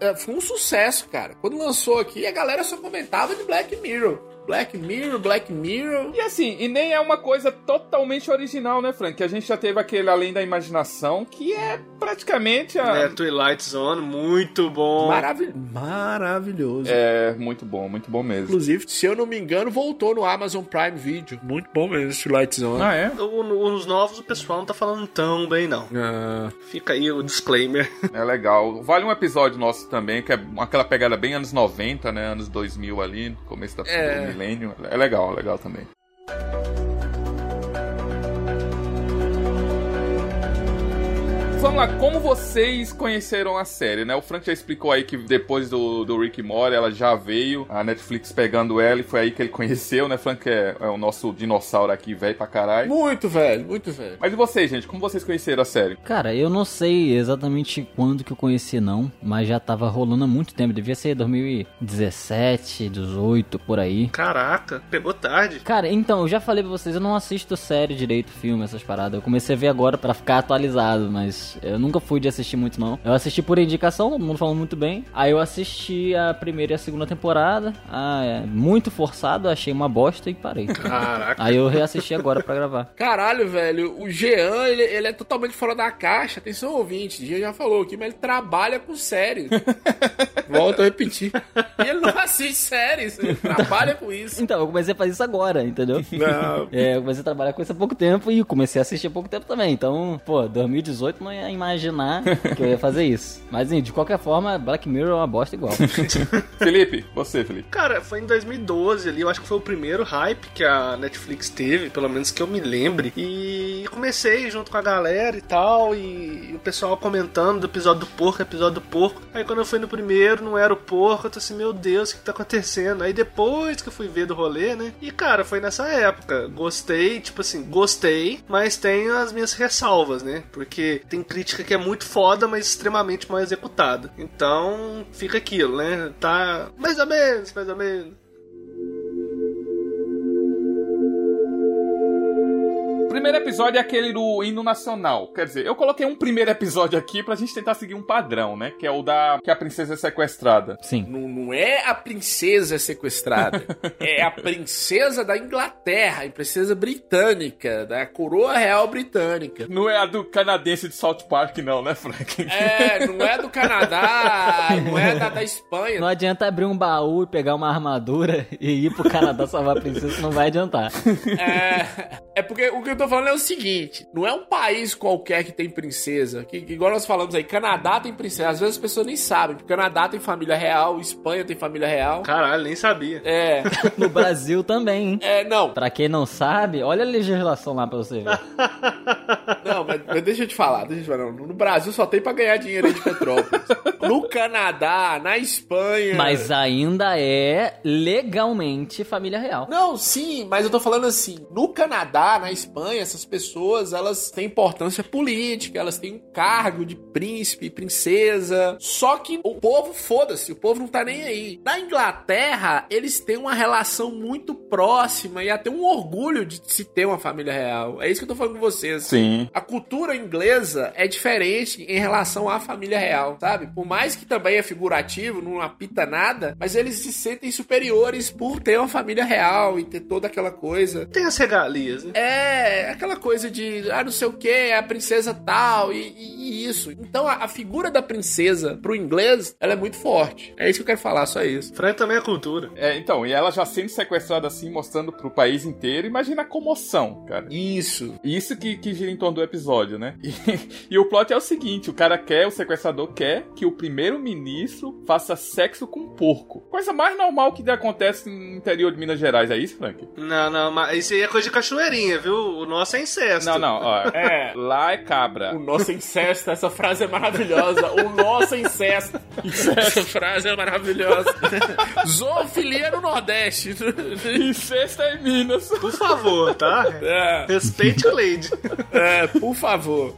é, foi um sucesso, cara. Quando lançou aqui, a galera só comentava de Black Mirror. Black Mirror, Black Mirror. E assim, e nem é uma coisa totalmente original, né, Frank? A gente já teve aquele Além da Imaginação, que é praticamente a... É, Twilight Zone, muito bom. Maravil... Maravilhoso. É, muito bom, muito bom mesmo. Inclusive, se eu não me engano, voltou no Amazon Prime Video. Muito bom mesmo esse Light Zone. Ah, é? O- Os novos o pessoal não tá falando tão bem, não. Ah, Fica aí o disclaimer. É legal. Vale um episódio nosso também, que é aquela pegada bem anos 90, né? Anos 2000 ali, no começo da, É. milênio. É legal, legal também. Vamos lá, como vocês conheceram a série, né? O Frank já explicou aí que depois do, do Rick Morty ela já veio, a Netflix pegando ela e foi aí que ele conheceu, né? Frank é, é o nosso dinossauro aqui, velho pra caralho. muito velho, muito velho. Mas e vocês, gente? Como vocês conheceram a série? Cara, eu não sei exatamente quando que eu conheci, não, mas já tava rolando há muito tempo. Devia ser 2017, 18, por aí. Caraca, pegou tarde. Cara, então, eu já falei pra vocês, eu não assisto série direito, filme, essas paradas. Eu comecei a ver agora pra ficar atualizado, mas eu nunca fui de assistir muito, não. Eu assisti por indicação, todo mundo falando muito bem. Aí eu assisti a primeira e a segunda temporada. Ah, é muito forçado, achei uma bosta e parei. Caraca. Aí eu reassisti agora pra gravar. Caralho, velho, o Jean, ele, ele é totalmente fora da caixa. Atenção, ouvinte, o Jean já falou aqui, mas ele trabalha com séries. Volto a repetir. Ele não assiste séries, ele trabalha com isso. Então, eu comecei a fazer isso agora, entendeu? Não. É, eu comecei a trabalhar com isso há pouco tempo e comecei a assistir há pouco tempo também. Então, pô, 2018 não ia imaginar que eu ia fazer isso. Mas, assim, de qualquer forma, Black Mirror é uma bosta igual. Felipe, você, Felipe. Cara, foi em 2012 ali, eu acho que foi o primeiro hype que a Netflix teve, pelo menos que eu me lembre. E comecei junto com a galera e tal, e o pessoal comentando do episódio do porco, episódio do porco. Aí quando eu fui no primeiro, não era o porco, eu tô assim, meu Deus, o que tá acontecendo? Aí depois que eu fui ver do rolê, né? E cara, foi nessa época. Gostei, tipo assim, gostei, mas tenho as minhas ressalvas, né? Porque tem crítica que é muito foda, mas extremamente mal executada. Então, fica aquilo, né? Tá mais ou menos, mais ou menos. Primeiro episódio é aquele do hino nacional. Quer dizer, eu coloquei um primeiro episódio aqui pra gente tentar seguir um padrão, né? Que é o da que a princesa é sequestrada. Sim. Não, não é a princesa sequestrada. é a princesa da Inglaterra, a princesa britânica, da coroa real britânica. Não é a do canadense de South Park, não, né, Frank? É, não é do Canadá, não é da, da Espanha. Não adianta abrir um baú e pegar uma armadura e ir pro Canadá salvar a princesa, não vai adiantar. É, é porque o que eu tô falando é o seguinte: não é um país qualquer que tem princesa. Que, que igual nós falamos aí, Canadá tem princesa. Às vezes as pessoas nem sabem. Canadá tem família real, Espanha tem família real. Caralho, nem sabia. É. No Brasil também, hein? É, não. Pra quem não sabe, olha a legislação lá pra você ver. Não, mas, mas deixa eu te falar, deixa eu te falar. No Brasil só tem pra ganhar dinheiro aí de Petrópolis. No Canadá, na Espanha. Mas ainda é legalmente família real. Não, sim, mas eu tô falando assim, no Canadá, na Espanha, essas pessoas, elas têm importância política, elas têm um cargo de príncipe, princesa, só que o povo, foda-se, o povo não tá nem aí. Na Inglaterra, eles têm uma relação muito próxima e até um orgulho de se ter uma família real. É isso que eu tô falando com vocês. Sim. A cultura inglesa é diferente em relação à família real, sabe? Por mais que também é figurativo, não apita nada, mas eles se sentem superiores por ter uma família real e ter toda aquela coisa. Tem as regalias, né? É, aquela coisa de, ah, não sei o que, a princesa tal e, e- e isso. Então a, a figura da princesa pro inglês, ela é muito forte. É isso que eu quero falar, só isso. Frank também é cultura. É, então, e ela já sendo sequestrada assim, mostrando pro país inteiro, imagina a comoção, cara. Isso. Isso que, que gira em torno do episódio, né? E, e o plot é o seguinte: o cara quer, o sequestrador quer que o primeiro-ministro faça sexo com um porco. Coisa mais normal que acontece no interior de Minas Gerais, é isso, Frank? Não, não, mas isso aí é coisa de caçoeirinha, viu? O nosso é incesto. Não, não, ó. É. Lá é cabra. O nosso incesto, essa frase é maravilhosa. O nosso incesto. Essa frase é maravilhosa. Zoofilia no Nordeste. Incesto é em Minas. Por favor, tá? É, Respeite a Lady. é, por favor.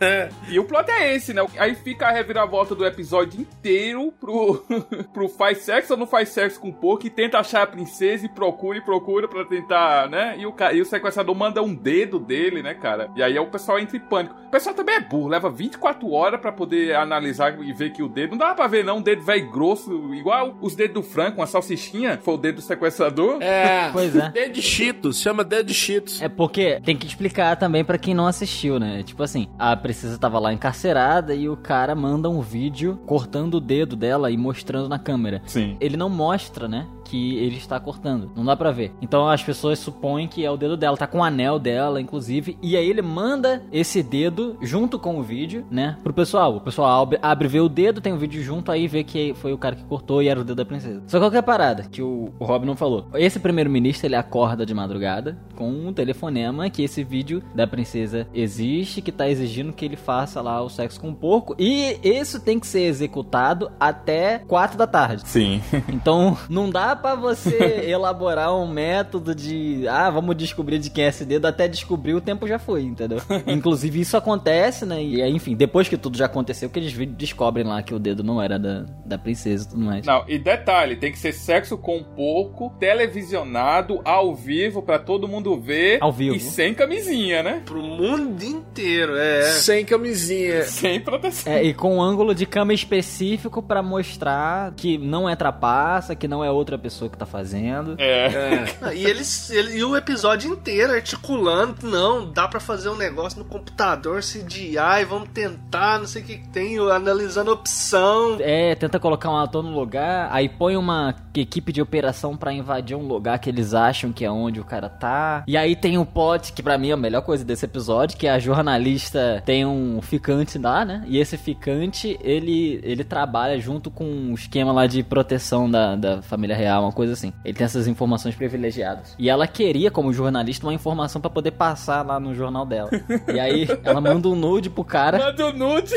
É. E o plot é esse, né? Aí fica a reviravolta do episódio inteiro pro, pro faz sexo ou não faz sexo com o porco e tenta achar a princesa e procura e procura pra tentar, né? E o, e o sequestrador manda um dedo dele, né, cara? E aí o pessoal entra em pânico. O pessoal também é burro, leva 24 horas pra poder analisar e ver que o dedo. Não dá pra ver, não. Um dedo velho grosso, igual os dedos do Franco, uma salsichinha, foi o dedo do sequestrador. É. Pois é. Dedo de Cheetos, chama dedo de Cheetos. É porque tem que explicar também pra quem não assistiu, né? Tipo assim, a princesa tava lá encarcerada e o cara manda um vídeo cortando o dedo dela e mostrando na câmera. Sim. Ele não mostra, né? Que ele está cortando. Não dá pra ver. Então as pessoas supõem que é o dedo dela. Tá com o anel dela, inclusive. E aí ele manda esse dedo junto com o vídeo, né? Pro pessoal. O pessoal abre, abre vê o dedo, tem o vídeo junto, aí vê que foi o cara que cortou e era o dedo da princesa. Só que qual que é parada que o, o Rob não falou. Esse primeiro-ministro, ele acorda de madrugada com um telefonema que esse vídeo da princesa existe, que tá exigindo que ele faça lá o sexo com o porco. E isso tem que ser executado até 4 da tarde. Sim. Então, não dá pra você elaborar um método de, ah, vamos descobrir de quem é esse dedo, até descobrir o tempo já foi, entendeu? Inclusive, isso acontece, né? E aí, enfim, depois que tudo já aconteceu, que eles descobrem lá que o dedo não era da, da princesa e tudo mais. Não, e detalhe, tem que ser sexo com porco, televisionado, ao vivo, pra todo mundo ver. Ao vivo. E sem camisinha, né? Pro mundo inteiro, é. Sem camisinha. Sem proteção. É, e com um ângulo de câmera específico pra mostrar que não é trapaça, que não é outra pessoa que tá fazendo. É. É. E eles, ele, e o episódio inteiro articulando, não, dá pra fazer um negócio no computador, CGI, vamos tentar, não sei o que que tem, analisando opção. É, tenta colocar um ator no lugar, aí põe uma equipe de operação pra invadir um lugar que eles acham que é onde o cara tá. E aí tem o plot, que pra mim é a melhor coisa desse episódio, que a jornalista tem um ficante lá, né? E esse ficante, ele, ele trabalha junto com um esquema lá de proteção da, da família real, uma coisa assim. Ele tem essas informações privilegiadas. E ela queria, como jornalista, uma informação pra poder passar lá no jornal dela. E aí ela manda um nude pro cara Manda o nude.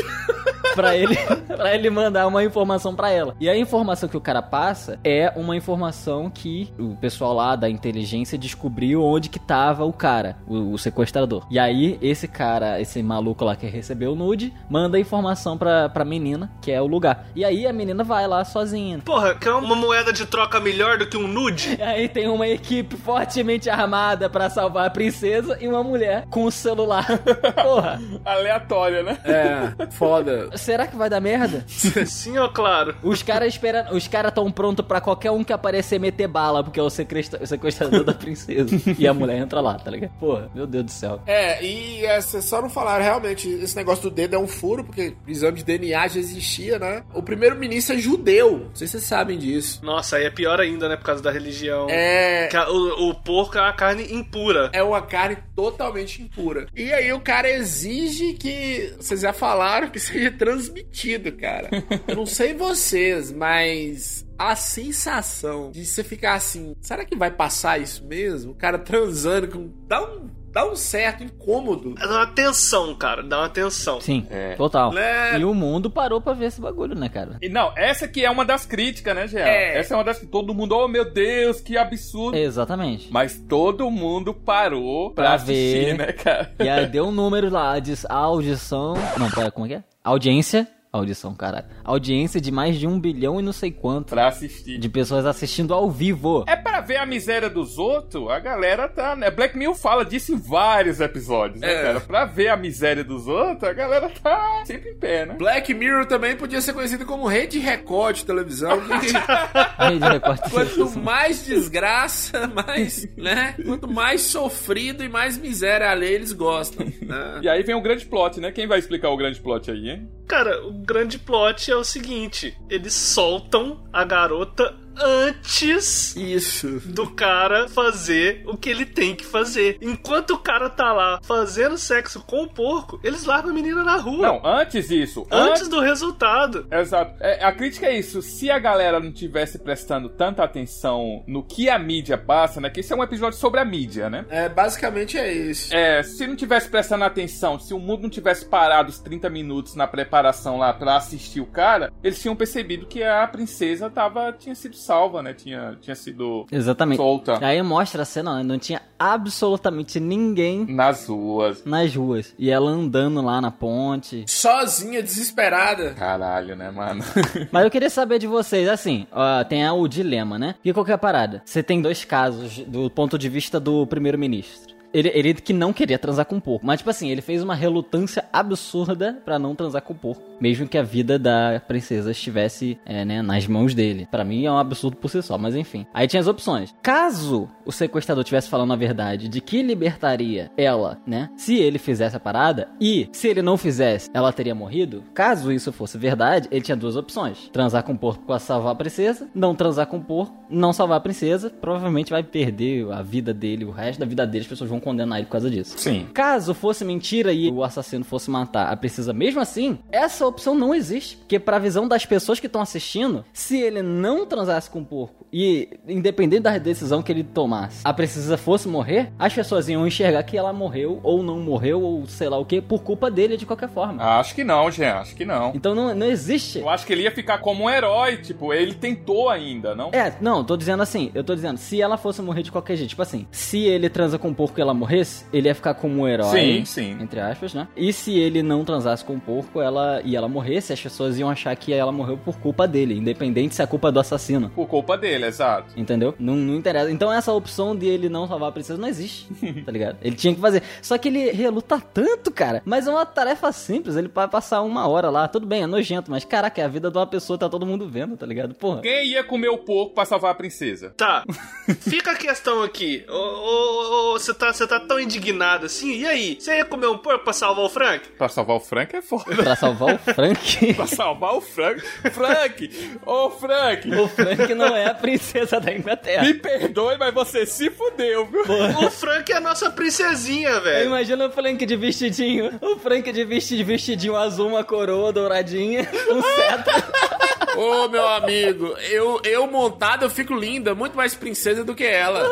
pra ele, pra ele mandar uma informação pra ela. E a informação que o cara passa é uma informação que o pessoal lá da inteligência descobriu onde que tava o cara, o, o sequestrador. E aí esse cara, esse maluco lá que recebeu o nude, manda a informação pra, pra menina, que é o lugar. E aí a menina vai lá sozinha. Porra, quer uma moeda de troca melhor do que um nude? E aí tem uma equipe fortemente armada pra salvar a princesa e uma mulher com o celular. Porra. Aleatória, né? É, foda. será que vai dar merda? Sim ou claro? Os caras esperam, os caras tão prontos pra qualquer um que aparecer meter bala, porque é o sequestra- o sequestrador da princesa. E a mulher entra lá, tá ligado? Porra, meu Deus do céu. É, e é, vocês só não falaram, realmente, esse negócio do dedo é um furo, porque exame de DNA já existia, né? O primeiro-ministro é judeu, não sei se vocês sabem disso. Nossa, aí é pior ainda, né? Por causa da religião. É. O, o porco é uma carne impura. É uma carne totalmente impura. E aí o cara exige que. Vocês já falaram que seja transmitido, cara. Eu não sei vocês, mas. A sensação de você ficar assim, será que vai passar isso mesmo? O cara transando com. Dá um, dá um certo incômodo. Dá uma tensão, cara. Dá uma tensão. Sim, É. total. Né? E o mundo parou pra ver esse bagulho, né, cara? E não, essa aqui é uma das críticas, né, Jean? É. Essa é uma das que todo mundo, oh meu Deus, que absurdo. Exatamente. Mas todo mundo parou pra, Pra assistir, ver. né, cara? E aí deu um número lá, diz a audição. Não, pera, como é que é? Audiência. Audição, caralho. Audiência de mais de um bilhão e não sei quanto. Pra assistir. De pessoas assistindo ao vivo. É pra ver a miséria dos outros, a galera tá, né? Black Mirror fala disso em vários episódios, né, É. cara? Pra ver a miséria dos outros, a galera tá sempre em pé, né? Black Mirror também podia ser conhecido como Rede Record de televisão. Rede Record. Quanto mais desgraça, mais, né? Quanto mais sofrido e mais miséria alheia eles gostam. né? E aí vem o grande plot, né? Quem vai explicar o grande plot aí, hein? Cara, o grande plot é o seguinte: eles soltam a garota antes Isso. do cara fazer o que ele tem que fazer. Enquanto o cara tá lá fazendo sexo com o porco, eles largam a menina na rua. Não, antes disso. Antes do resultado. Exato. É, a crítica é isso. Se a galera não tivesse prestando tanta atenção no que a mídia passa, né? Que esse é um episódio sobre a mídia, né? É, basicamente é isso. É, se não tivesse prestando atenção, se o mundo não tivesse parado os 30 minutos na preparação lá pra assistir o cara, eles tinham percebido que a princesa tava, tinha sido salva, né? Tinha, tinha sido Exatamente. solta Aí mostra a cena, né? não tinha absolutamente ninguém nas ruas. nas ruas. E ela andando lá na ponte. Sozinha, desesperada. Caralho, né, mano? Mas eu queria saber de vocês, assim, ó, tem o dilema, né? E qual que é a parada? Você tem dois casos do ponto de vista do primeiro-ministro. Ele, ele que não queria transar com o porco. Mas, tipo assim, ele fez uma relutância absurda pra não transar com o porco. Mesmo que a vida da princesa estivesse, é, né, nas mãos dele. Pra mim é um absurdo por si só, mas enfim. Aí tinha as opções. Caso o sequestrador tivesse falando a verdade de que libertaria ela, né? Se ele fizesse a parada e se ele não fizesse, ela teria morrido. Caso isso fosse verdade, ele tinha duas opções: transar com o porco pra salvar a princesa, não transar com o porco, não salvar a princesa. Provavelmente vai perder a vida dele, o resto da vida dele, as pessoas vão condenar ele por causa disso. Sim. Caso fosse mentira e o assassino fosse matar a princesa mesmo assim, essa opção não existe. Porque pra visão das pessoas que estão assistindo, se ele não transasse com o porco e, independente da decisão que ele tomasse, a princesa fosse morrer, as pessoas iam enxergar que ela morreu ou não morreu ou sei lá o que, por culpa dele de qualquer forma. Acho que não, Jean, acho que não. Então não, não existe. Eu acho que ele ia ficar como um herói, tipo, ele tentou ainda, não? É, não, tô dizendo assim, eu tô dizendo, se ela fosse morrer de qualquer jeito, tipo assim, se ele transa com o porco e ela morresse, ele ia ficar como um herói. Sim, sim. Entre aspas, né? E se ele não transasse com o porco ela, e ela morresse, as pessoas iam achar que ela morreu por culpa dele, independente se é culpa do assassino. Por culpa dele, exato. Entendeu? Não, não interessa. Então essa opção de ele não salvar a princesa não existe, tá ligado? Ele tinha que fazer. Só que ele reluta tanto, cara. Mas é uma tarefa simples. Ele vai passar uma hora lá. Tudo bem, é nojento, mas caraca, é a vida de uma pessoa, tá todo mundo vendo, tá ligado? Porra. Quem ia comer o porco pra salvar a princesa? Tá. Fica a questão aqui. Ô, ô, ô, Você tá, você tá tão indignado assim? E aí? Você ia comer um porco pra salvar o Frank? Pra salvar o Frank é foda. Pra salvar o Frank. pra salvar o Frank. Frank! Ô, Frank! o Frank não é a princesa da Inglaterra. Me perdoe, mas você se fudeu, viu? O Frank é a nossa princesinha, velho. Imagina o Frank de vestidinho. O Frank de vesti- vestidinho azul, uma coroa douradinha, um cetro. Ô, meu amigo, eu, eu montado eu fico linda, muito mais princesa do que ela.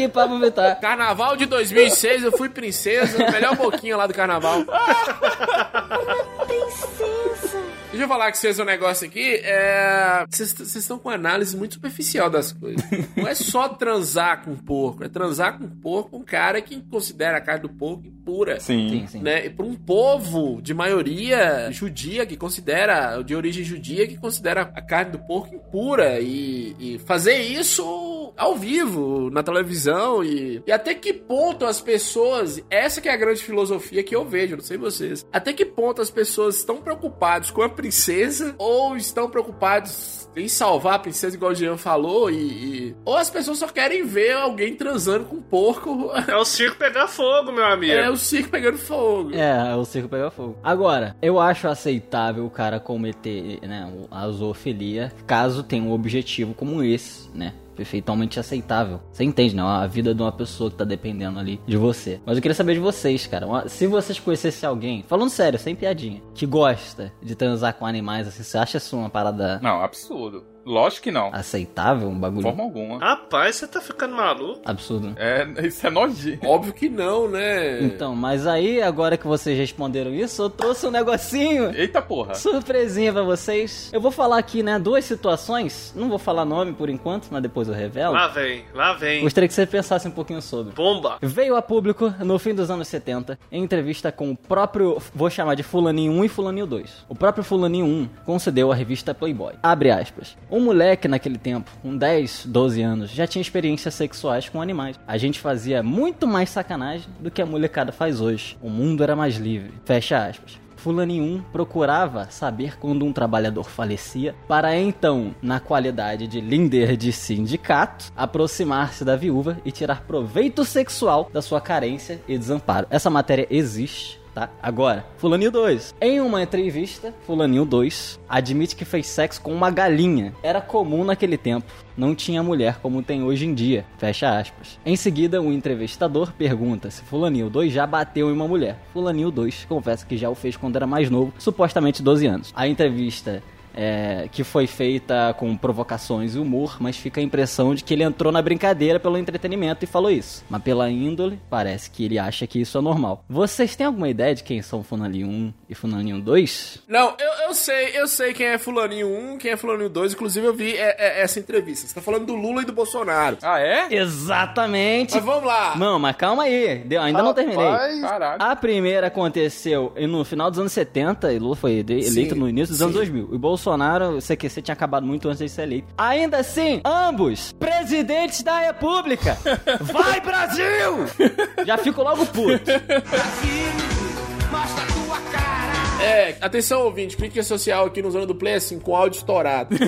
E Pablo Vittar. Carnaval de 2006 eu fui princesa, melhor boquinha lá do carnaval. Princesa. Deixa eu falar com vocês um negócio aqui. É... Vocês estão com uma análise muito superficial das coisas. Não é só transar com porco, é transar com porco um cara que considera a carne do porco impura. Sim. Sim, sim. Né? E para um povo de maioria judia que considera, de origem judia, que considera a carne do porco impura. E, e fazer isso ao vivo, na televisão. E, e até que ponto as pessoas. Essa que é a grande filosofia que eu vejo, não sei vocês. Até que ponto as pessoas estão preocupadas com a princesa ou estão preocupadas em salvar a princesa, igual o Jean falou, e, e- Ou as pessoas só querem ver alguém transando com um porco. É o circo pegar fogo, meu amigo. É o circo pegando fogo. É, o circo pega fogo. Agora, eu acho aceitável o cara cometer, né, a zoofilia, caso tenha um objetivo como esse, né? Perfeitamente aceitável. Você entende, né? A vida de uma pessoa que tá dependendo ali de você. Mas eu queria saber de vocês, cara. Se vocês conhecessem alguém, falando sério, sem piadinha, que gosta de transar com animais, assim, você acha isso uma parada Não, absurdo. Lógico que não. aceitável? Um De bagulho forma alguma. Rapaz, você tá ficando maluco. absurdo? É, isso é nojento. Óbvio que não, né? Então, mas aí, agora que vocês responderam isso, eu trouxe um negocinho Eita porra. Surpresinha pra vocês. Eu vou falar aqui, né, duas situações. Não vou falar nome por enquanto, mas depois eu revelo. Lá vem, lá vem. Gostaria que você pensasse um pouquinho sobre. Bomba. Veio a público no fim dos anos 70, em entrevista com o próprio, vou chamar de Fulaninho 1 e Fulaninho 2. O próprio Fulaninho 1 concedeu à revista Playboy. Abre aspas. Um moleque naquele tempo, com 10, 12 anos, já tinha experiências sexuais com animais. A gente fazia muito mais sacanagem do que a molecada faz hoje. O mundo era mais livre. Fecha aspas. Fulaninho 1 procurava saber quando um trabalhador falecia, para então, na qualidade de líder de sindicato, aproximar-se da viúva e tirar proveito sexual da sua carência e desamparo. Essa matéria existe. Tá? Agora, Fulaninho 2. Em uma entrevista, Fulaninho 2 admite que fez sexo com uma galinha. Era comum naquele tempo. Não tinha mulher como tem hoje em dia. Fecha aspas. Em seguida, o entrevistador pergunta se Fulaninho 2 já bateu em uma mulher. Fulaninho 2 confessa que já o fez quando era mais novo, supostamente 12 anos. A entrevista é, que foi feita com provocações e humor, mas fica a impressão de que ele entrou na brincadeira pelo entretenimento e falou isso. Mas pela índole, parece que ele acha que isso é normal. Vocês têm alguma ideia de quem são Funalinho 1 e Funalinho 2? Não, eu, eu sei, eu sei quem é Fulaninho 1, quem é Fulaninho 2. Inclusive, eu vi é, é, essa entrevista. Você tá falando do Lula e do Bolsonaro. Ah, é? Exatamente! Mas vamos lá. Não, mas calma aí, deu- ainda não terminei. A primeira aconteceu no final dos anos 70, e Lula foi ele- Sim, eleito no início dos sim. anos 2000. E Bolsonaro, o CQC tinha acabado muito antes de ser eleito. Ainda assim, ambos presidentes da República. Vai, Brasil! Já fico logo puto. É, atenção, ouvinte, crítica social aqui no Zona do Play, assim, com áudio estourado.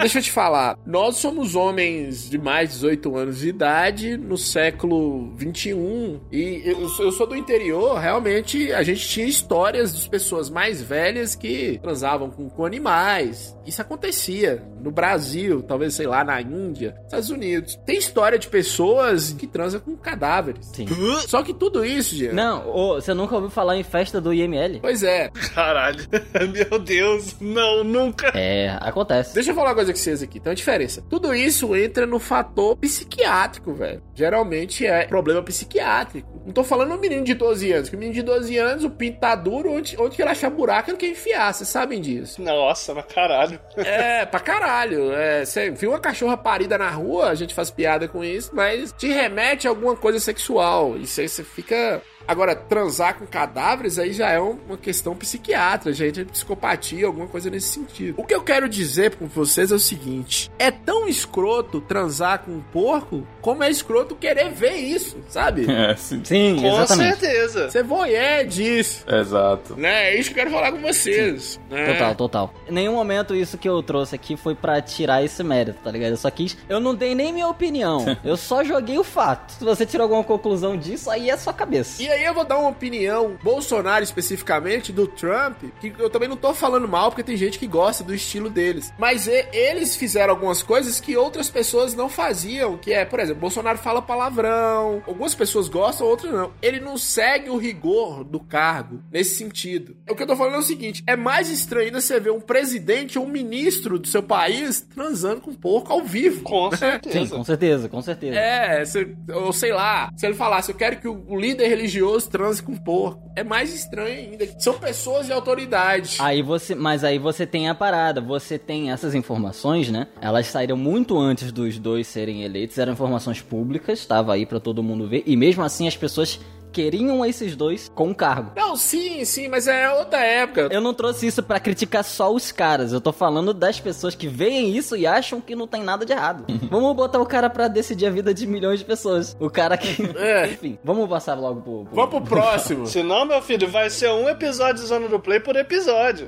Deixa eu te falar, nós somos homens de mais de 18 anos de idade no século 21 e eu, sou- eu sou do interior, realmente a gente tinha histórias de pessoas mais velhas que transavam com, com animais. Isso acontecia no Brasil, talvez, sei lá, na Índia, Estados Unidos. Tem história de pessoas que transam com cadáveres. Sim. Só que tudo isso, Jean, Não, você nunca ouviu falar em festa do IML? Pois é, Caralho. Meu Deus. Não, nunca. É, acontece. Deixa eu falar uma coisa com vocês aqui. Tem uma diferença. Tudo isso entra no fator psiquiátrico, velho. Geralmente é problema psiquiátrico. Não tô falando um menino de 12 anos. Que o menino de 12 anos, o pinto tá duro, onde, onde que ele achar buraco, ele quer enfiar. Vocês sabem disso. Nossa, mas caralho. É, pra caralho. É, Você viu uma cachorra parida na rua, a gente faz piada com isso, mas te remete a alguma coisa sexual. Isso aí você fica. Agora, transar com cadáveres aí já é um- uma questão psiquiátrica, gente, é psicopatia, alguma coisa nesse sentido. O que eu quero dizer com vocês é o seguinte: é tão escroto transar com um porco, como é escroto querer ver isso, sabe? É, sim. Sim, Com exatamente. certeza. Você voyeur disso, Exato. né? É isso que eu quero falar com vocês. né? Total, total. Em nenhum momento isso que eu trouxe aqui foi pra tirar esse mérito, tá ligado? Eu só quis. Eu não dei nem minha opinião. eu só joguei o fato. Se você tirou alguma conclusão disso, aí é sua cabeça. E aí eu vou dar uma opinião, Bolsonaro especificamente, do Trump, que eu também não tô falando mal, porque tem gente que gosta do estilo deles. Mas e- eles fizeram algumas coisas que outras pessoas não faziam, que é, por exemplo, Bolsonaro fala palavrão, algumas pessoas gostam, outras não. Ele não segue o rigor do cargo nesse sentido. O que eu tô falando é o seguinte, é mais estranho ainda você ver um presidente ou um ministro do seu país transando com um porco ao vivo. Com Sim, certeza. com certeza, com certeza. É, cê- ou sei lá, se ele falasse, eu quero que o líder religioso religioso transa com porco. É mais estranho ainda. São pessoas de autoridade. Aí você, mas aí você tem a parada, você tem essas informações, né? Elas saíram muito antes dos dois serem eleitos, eram informações públicas, estava aí pra todo mundo ver, e mesmo assim as pessoas queriam esses dois com cargo. Não, sim, sim, mas é outra época. Eu não trouxe isso pra criticar só os caras, eu tô falando das pessoas que veem isso e acham que não tem nada de errado. vamos botar o cara pra decidir a vida de milhões de pessoas. O cara que. É. Enfim, vamos passar logo pro. pro... Vamos pro próximo. Senão, meu filho, vai ser um episódio de Zona do Play por episódio.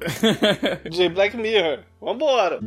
de Black Mirror. Vambora.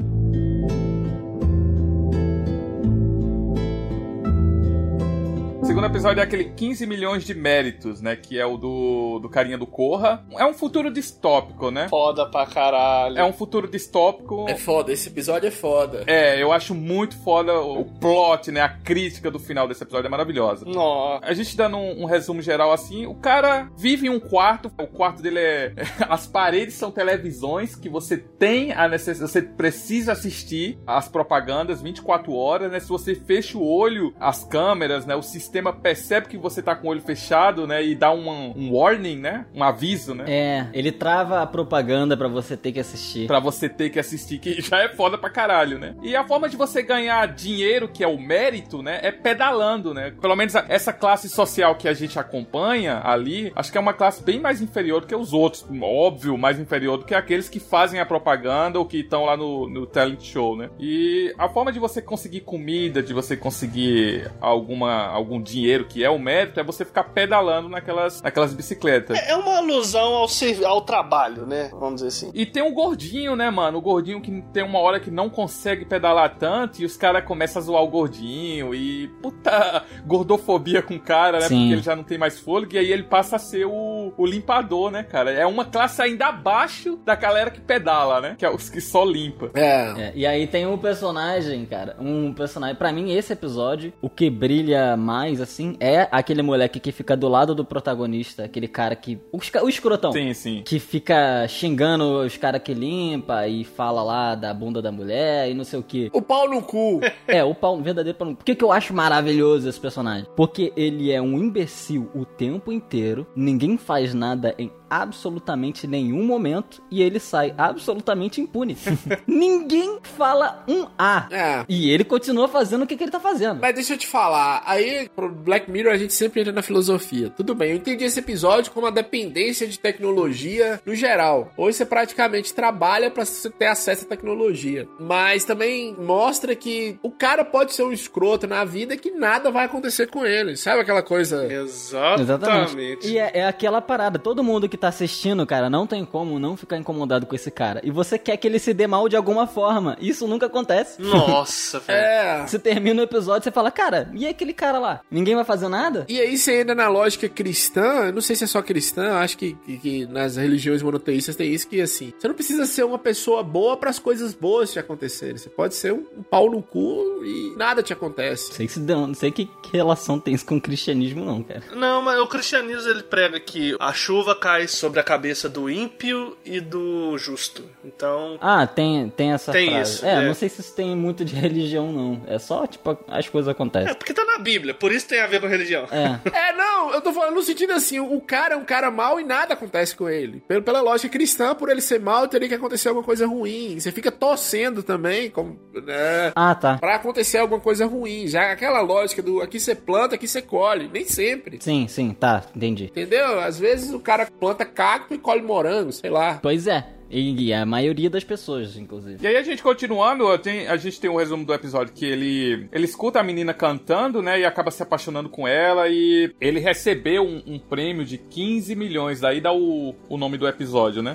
Segundo episódio é aquele 15 milhões de méritos, né? Que é o do, do carinha do Corra. É um futuro distópico, né? Foda pra caralho. É um futuro distópico. É foda, esse episódio é foda. É, eu acho muito foda o plot, né? A crítica do final desse episódio é maravilhosa. Nossa. A gente dando um, um resumo geral assim, o cara vive em um quarto, o quarto dele é. As paredes são televisões que você tem a necessidade, você precisa assistir as propagandas 24 horas, né? Se você fecha o olho, as câmeras, né? O sistema percebe que você tá com o olho fechado, né? E dá um, um warning, né? Um aviso, né? É, ele trava a propaganda pra você ter que assistir. Pra você ter que assistir, que já é foda pra caralho, né? E a forma de você ganhar dinheiro, que é o mérito, né? É pedalando, né? Pelo menos essa classe social que a gente acompanha ali, acho que é uma classe bem mais inferior do que os outros. Óbvio, mais inferior do que aqueles que fazem a propaganda ou que estão lá no, no talent show, né? E a forma de você conseguir comida, de você conseguir alguma, algum dinheiro que é o mérito, é você ficar pedalando naquelas, naquelas bicicletas. É uma alusão ao, ao trabalho, né? Vamos dizer assim. E tem um gordinho, né, mano? O gordinho que tem uma hora que não consegue pedalar tanto e os caras começam a zoar o gordinho e puta gordofobia com o cara, né? Sim. Porque ele já não tem mais fôlego e aí ele passa a ser o, o limpador, né, cara? É uma classe ainda abaixo da galera que pedala, né? Que é os que só limpa. É. É, e aí tem um personagem, cara, um personagem, Pra mim esse episódio, o que brilha mais assim é aquele moleque que fica do lado do protagonista, aquele cara que o, o escrotão. Sim, sim. Que fica xingando os caras que limpa e fala lá da bunda da mulher e não sei o que. O pau no cu. É, o pau, verdadeiro pau no cu. Por que, que eu acho maravilhoso esse personagem? Porque ele é um imbecil o tempo inteiro, ninguém faz nada em absolutamente nenhum momento e ele sai absolutamente impune. ninguém fala um A. É. E ele continua fazendo o que, que ele tá fazendo. Mas deixa eu te falar, aí pro Black Mirror a gente sempre entra na filosofia. Tudo bem, eu entendi esse episódio como a dependência de tecnologia no geral. Hoje você praticamente trabalha pra você ter acesso à tecnologia. Mas também mostra que o cara pode ser um escroto na vida que nada vai acontecer com ele. Sabe aquela coisa? Exatamente. E é, é aquela parada, todo mundo que tá assistindo, cara, não tem como não ficar incomodado com esse cara. E você quer que ele se dê mal de alguma forma. Isso nunca acontece. Nossa, velho. É. Você termina o episódio e você fala, cara, e aquele cara lá? Ninguém vai fazer nada? E aí você entra na lógica cristã, eu não sei se é só cristã, eu acho que, que- que nas religiões monoteístas tem isso que assim, você não precisa ser uma pessoa boa para as coisas boas te acontecerem. Você pode ser um, um pau no cu e nada te acontece. Sei, se deu, não sei que, que relação tem isso com o cristianismo, não, cara. Não, mas o cristianismo ele prega que a chuva cai sobre a cabeça do ímpio e do justo. Então, Ah, tem, tem essa Tem frase. isso, é, é. não sei se isso tem muito de religião, não. É só, tipo, as coisas é acontecem. porque tá na Bíblia, por isso tem a ver com religião. É. É, não, eu tô falando no sentido assim, o cara é um cara mau e nada acontece com ele. Pelo, pela lógica cristã, por ele ser mau, teria que acontecer alguma coisa ruim. Você fica torcendo também, como, né? Ah, tá. Pra acontecer alguma coisa ruim. Já aquela lógica do aqui você planta, aqui você colhe. Nem sempre. Sim, sim, tá, entendi. Entendeu? Às vezes o cara planta cacto e colhe morango, sei lá. Pois é. E, e a maioria das pessoas, inclusive. E aí a gente continuando, tem- a gente tem um resumo do episódio que ele ele escuta a menina cantando, né, e acaba se apaixonando com ela e ele recebeu um, um prêmio de 15 milhões, daí dá o, o nome do episódio, né?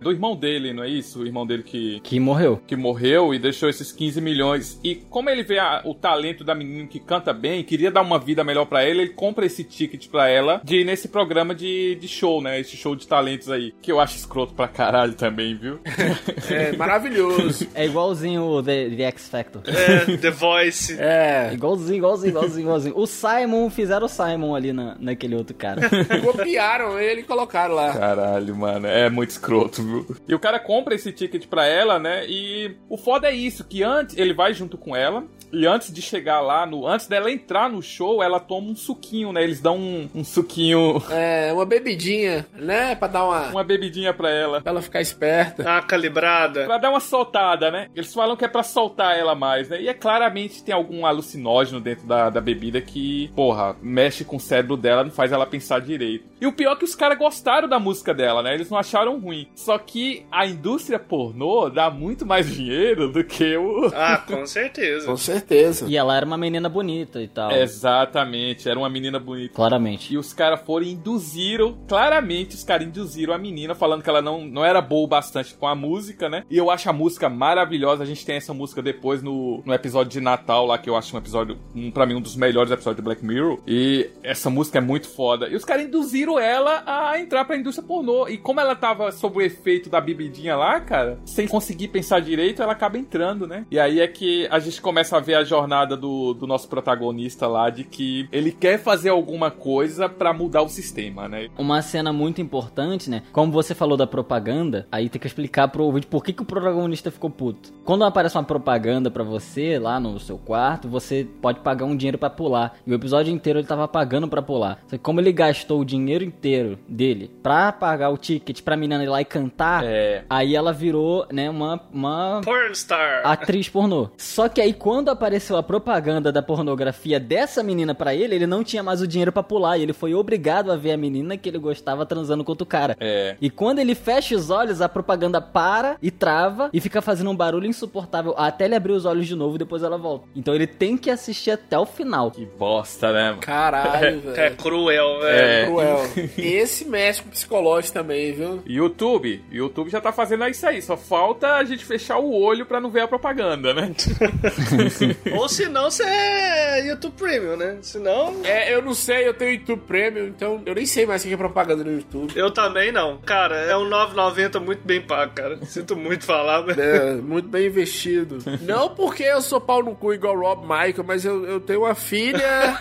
Do irmão dele, não é isso? O irmão dele que Que morreu. que morreu e deixou esses 15 milhões. E como ele vê a- o talento da menina que canta bem, queria dar uma vida melhor pra ela, ele compra esse ticket pra ela de ir nesse programa de, de show, né? Esse show de talentos aí. Que eu acho escroto pra caralho também, viu? É maravilhoso. É igualzinho o The, The X Factor. É, The Voice. É. Igualzinho, igualzinho, igualzinho, igualzinho. O Simon, fizeram o Simon ali na, naquele outro cara. Copiaram ele e colocaram lá. Caralho, mano, é muito escroto, viu? E o cara compra esse ticket pra ela, né? E o foda é isso, que antes ele vai junto com ela E antes de chegar lá, no, antes dela entrar no show, ela toma um suquinho, né? Eles dão um, um suquinho, É, uma bebidinha, né? Pra dar uma. uma bebidinha pra ela. Pra ela ficar esperta. Tá calibrada. Pra dar uma soltada, né? Eles falam que é pra soltar ela mais, né? E é claramente tem algum alucinógeno dentro da, da bebida que, porra, mexe com o cérebro dela, não faz ela pensar direito. E o pior é que os caras gostaram da música dela, né? Eles não acharam ruim. Só que a indústria pornô dá muito mais dinheiro do que o. Ah, com certeza. Com certeza. E ela era uma menina bonita e tal. Exatamente, era uma menina bonita. Claramente. E os caras foram e induziram, claramente os caras induziram a menina, falando que ela não, não era boa o bastante com a música, né? E eu acho a música maravilhosa. A gente tem essa música depois no, no episódio de Natal lá, que eu acho um episódio, um, pra mim, um dos melhores episódios de Black Mirror. E essa música é muito foda. E os caras induziram ela a entrar pra indústria pornô. E como ela tava sob o efeito da bebidinha lá, cara, sem conseguir pensar direito, ela acaba entrando, né? E aí é que a gente começa a ver a jornada do, do nosso protagonista lá, de que ele quer fazer alguma coisa pra mudar o sistema, né? Uma cena muito importante, né? Como você falou da propaganda, aí tem que explicar pro ouvinte por que, que o protagonista ficou puto. Quando aparece uma propaganda pra você lá no seu quarto, você pode pagar um dinheiro pra pular. E o episódio inteiro ele tava pagando pra pular. Só que como ele gastou o dinheiro inteiro dele pra pagar o ticket pra menina ir lá e cantar, É. aí ela virou, né, uma, uma Pornstar. atriz pornô. Só que aí quando apareceu a propaganda da pornografia dessa menina pra ele, ele não tinha mais o dinheiro pra pular e ele foi obrigado a ver a menina que ele gostava transando com outro cara. É. E quando ele fecha os olhos, a propaganda para e trava e fica fazendo um barulho insuportável até ele abrir os olhos de novo e depois ela volta. Então ele tem que assistir até o final. Que bosta, né, mano? Caralho, É velho. cruel, velho. É. Cruel. E esse mexe com o psicológico também, viu? YouTube, YouTube já tá fazendo isso aí, só falta a gente fechar o olho pra não ver a propaganda, né? Ou se não, você é YouTube Premium, né? Se não, É, eu não sei, eu tenho YouTube Premium, então eu nem sei mais o que é propaganda no YouTube. eu também não. Cara, é um 9,90 muito bem pago, cara. Sinto muito falar, mas... É, muito bem investido. Não porque eu sou pau no cu igual Rob Michael, mas eu, eu tenho uma filha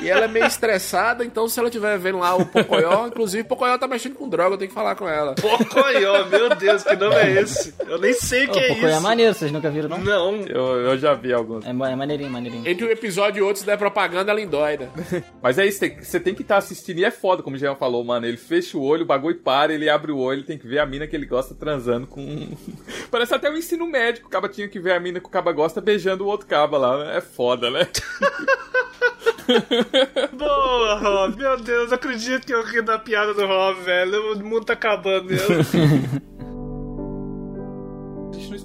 e ela é meio estressada, então se ela estiver vendo lá o Pocoyó, inclusive o Pocoyó tá mexendo com droga, eu tenho que falar com ela. Pocoyó, meu Deus, que nome é esse? Eu nem sei o Ô, que é Pocoyo é isso. maneiro, vocês nunca viram, não? Não. Eu, eu já vi alguns. É, é maneirinho, maneirinho. Entre um episódio e outro, se der propaganda, ela endoida. Mas é isso, tem- você tem que estar assistindo e é foda, como o Jean falou, mano. Ele fecha o olho, o bagulho para, ele abre o olho, ele tem que ver a mina que ele gosta transando com. Parece até um ensino médico. O caba tinha que ver a mina que o caba gosta beijando o outro caba lá. né? É foda, né? Boa, Rob. Meu Deus, acredito que eu ri da piada do Rob, velho. O mundo tá acabando mesmo.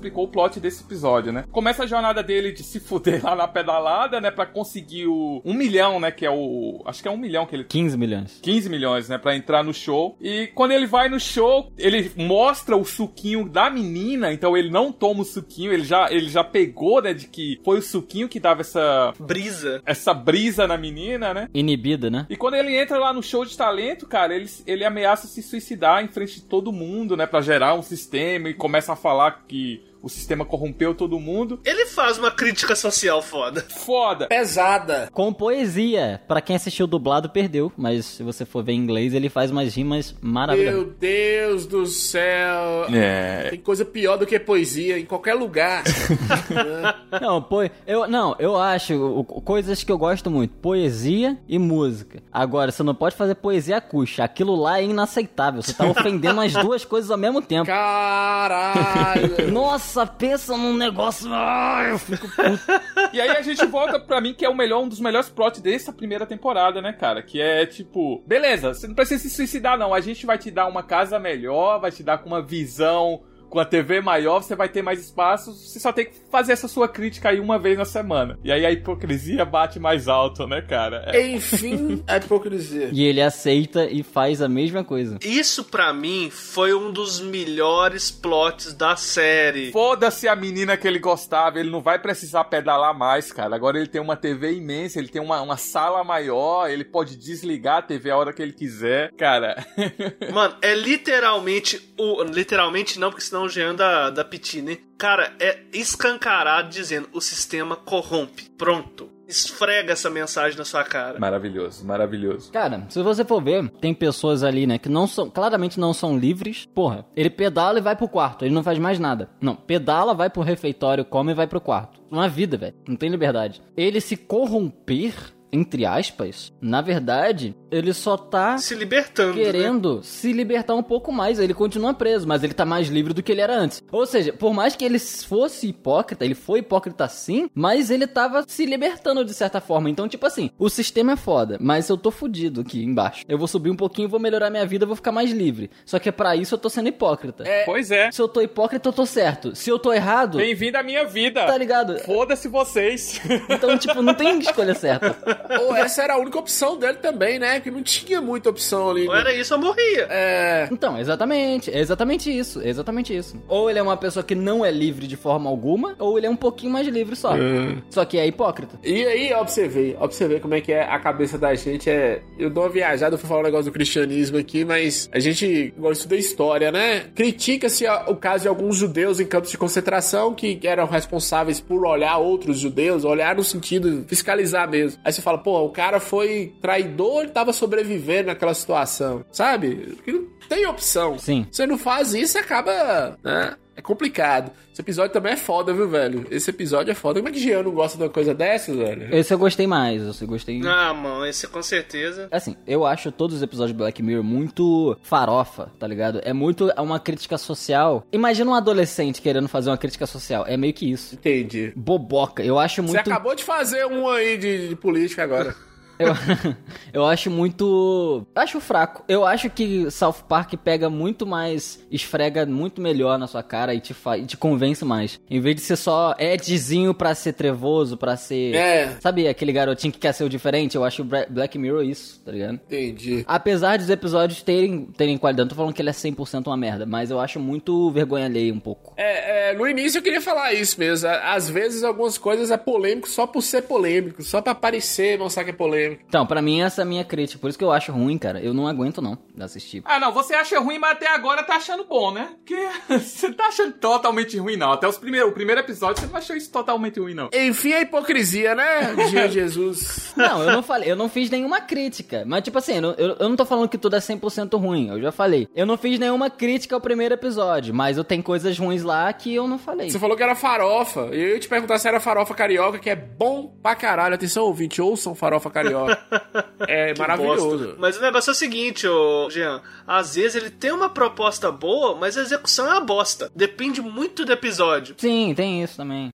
Explicou o plot desse episódio, né? Começa a jornada dele de se fuder lá na pedalada, né? Pra conseguir o um milhão, né? Que é o. Acho que é um milhão que ele 15 milhões. 15 milhões, né, Pra entrar no show. E quando ele vai no show, ele mostra o suquinho da menina, então ele não toma o suquinho, ele já, ele já pegou, né, de que foi o suquinho que dava essa Brisa. essa brisa na menina, né? Inibida, né? E quando ele entra lá no show de talento, cara, ele, ele ameaça se suicidar em frente de todo mundo, né, Pra gerar um sistema e começa a falar que o sistema corrompeu todo mundo. Ele faz uma crítica social foda. Foda. Pesada. Com poesia. Pra quem assistiu dublado, perdeu. Mas se você for ver em inglês, ele faz umas rimas maravilhosas. Meu Deus do céu. É. Tem coisa pior do que poesia em qualquer lugar. Não, po... eu, não, eu acho coisas que eu gosto muito: poesia e música. Agora, você não pode fazer poesia acústica. Aquilo lá é inaceitável. Você tá ofendendo as duas coisas ao mesmo tempo. Caralho. Nossa, pensa num negócio. Ai, eu fico puto. E aí a gente volta pra mim, que é o melhor, um dos melhores plots dessa primeira temporada, né, cara? Que é tipo, beleza, você não precisa se suicidar, não. A gente vai te dar uma casa melhor, vai te dar com uma visão, com a TV maior, você vai ter mais espaço. Você só tem que fazer essa sua crítica aí uma vez na semana. E aí a hipocrisia bate mais alto, né, cara? É- Enfim, a hipocrisia. E ele aceita e faz a mesma coisa. Isso pra mim foi um dos melhores plots da série. Foda-se a menina que ele gostava, ele não vai precisar pedalar mais, cara. Agora ele tem uma TV imensa, ele tem uma, uma sala maior, ele pode desligar a TV a hora que ele quiser. Cara, Mano, é literalmente o. Literalmente não, porque senão o Jean da, da Piti, né? Cara, é escancarado dizendo o sistema corrompe. Pronto. esfrega essa mensagem na sua cara. Maravilhoso, maravilhoso. Cara, se você for ver, tem pessoas ali, né, que não são, claramente não são livres. Porra, ele pedala e vai pro quarto, ele não faz mais nada. Não, pedala, vai pro refeitório, come e vai pro quarto. Uma vida, velho. Não tem liberdade. Ele se corromper entre aspas, na verdade, ele só tá Se libertando. né? querendo se libertar um pouco mais. Ele continua preso, mas ele tá mais livre do que ele era antes. Ou seja, por mais que ele fosse hipócrita, ele foi hipócrita sim, mas ele tava se libertando de certa forma. Então, tipo assim, o sistema é foda, mas eu tô fudido aqui embaixo. Eu vou subir um pouquinho, vou melhorar minha vida, vou ficar mais livre. Só que pra isso eu tô sendo hipócrita. Pois é. Se eu tô hipócrita, eu tô certo. Se eu tô errado, Bem-vindo à minha vida. tá ligado? Foda-se vocês. Então, tipo, não tem escolha certa. Ou essa era a única opção dele também, né? Que não tinha muita opção ali. Ou era isso ou morria. É. Então, exatamente. É exatamente isso. É exatamente isso. Ou ele é uma pessoa que não é livre de forma alguma, ou ele é um pouquinho mais livre só. Só que é hipócrita. E aí, observei, observei como é que é a cabeça da gente. É, eu dou uma viajada, eu fui falar um negócio do cristianismo aqui, mas a gente agora estuda história, né? Critica-se o caso de alguns judeus em campos de concentração que eram responsáveis por olhar outros judeus, olhar no sentido fiscalizar mesmo. Aí você fala, pô, o cara foi traidor, ele tava sobrevivendo naquela situação, sabe? Porque não tem opção. Sim. Você não faz isso, acaba, né? É complicado. Esse episódio também é foda, viu, velho? Esse episódio é foda. Como é que Jean não gosta de uma coisa dessas, velho? Esse eu gostei mais. Esse eu gostei. Ah, mano, esse com certeza. Assim, eu acho todos os episódios de Black Mirror muito farofa, tá ligado? É muito é uma crítica social. Imagina um adolescente querendo fazer uma crítica social. É meio que isso. Entendi. Boboca. Eu acho Você muito. acabou de fazer um aí de, de política agora. Eu, eu acho muito. eu Acho fraco. Eu acho que South Park pega muito mais. Esfrega muito melhor na sua cara e te, fa... e te convence mais. Em vez de ser só Edzinho pra ser trevoso, pra ser. É. Sabe aquele garotinho que quer ser o diferente? Eu acho Black Mirror isso, tá ligado? Entendi. Apesar dos episódios terem, terem qualidade, não tô falando que ele é 100% uma merda, mas eu acho muito vergonha alheia um pouco. É, é, no início eu queria falar isso mesmo. Às vezes algumas coisas é polêmico só por ser polêmico, só pra aparecer, mostrar que é polêmico. Então, pra mim essa é a minha crítica, por isso que eu acho ruim, cara. Eu não aguento não assistir. Ah, não, você acha ruim, mas até agora tá achando bom, né? Porque você tá achando totalmente ruim, não. Até os primeiros, o primeiro episódio você não achou isso totalmente ruim, não. Enfim, a hipocrisia, né, Jean Jesus? Não, eu não falei, eu não fiz nenhuma crítica. Mas, tipo assim, eu, não- eu, eu não tô falando que tudo é 100% ruim, eu já falei. Eu não fiz nenhuma crítica ao primeiro episódio, mas eu tenho coisas ruins lá que eu não falei. Você falou que era farofa. E eu ia te perguntar se era farofa carioca, que é bom pra caralho. Atenção, ouvinte, ouçam farofa carioca. É Que maravilhoso. bosta. Mas o negócio é o seguinte, ô Jean. Às vezes ele tem uma proposta boa, mas a execução é uma bosta. Depende muito do episódio. Sim, tem isso também.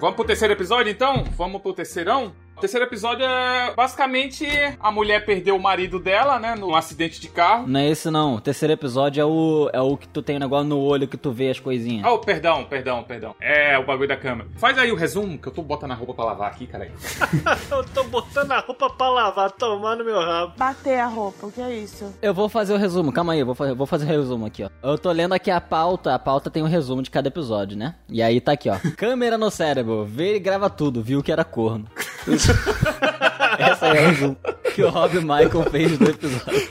Vamos pro terceiro episódio, então? Vamos pro terceirão? O terceiro episódio é basicamente a mulher perdeu o marido dela, né? Num acidente de carro. Não é esse não. O terceiro episódio é o, é o que tu tem o negócio no olho que tu vê as coisinhas. Oh, perdão, perdão, perdão. É o bagulho da câmera. Faz aí o resumo, que eu tô botando a roupa pra lavar aqui, cara. Eu tô botando a roupa pra lavar, tomar no meu rabo. Bater a roupa, o que é isso? Eu vou fazer o resumo, calma aí, eu vou fazer, vou fazer o resumo aqui, ó. Eu tô lendo aqui a pauta, a pauta tem um resumo de cada episódio, né? E aí tá aqui, ó. Câmera no cérebro, vê e grava tudo, viu que era corno. Essa é o resumo que o Rob Michael fez do episódio.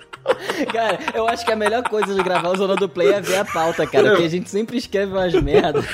Cara, eu acho que a melhor coisa de gravar o Zona do Play é ver a pauta, cara. Porque a gente sempre escreve umas merdas.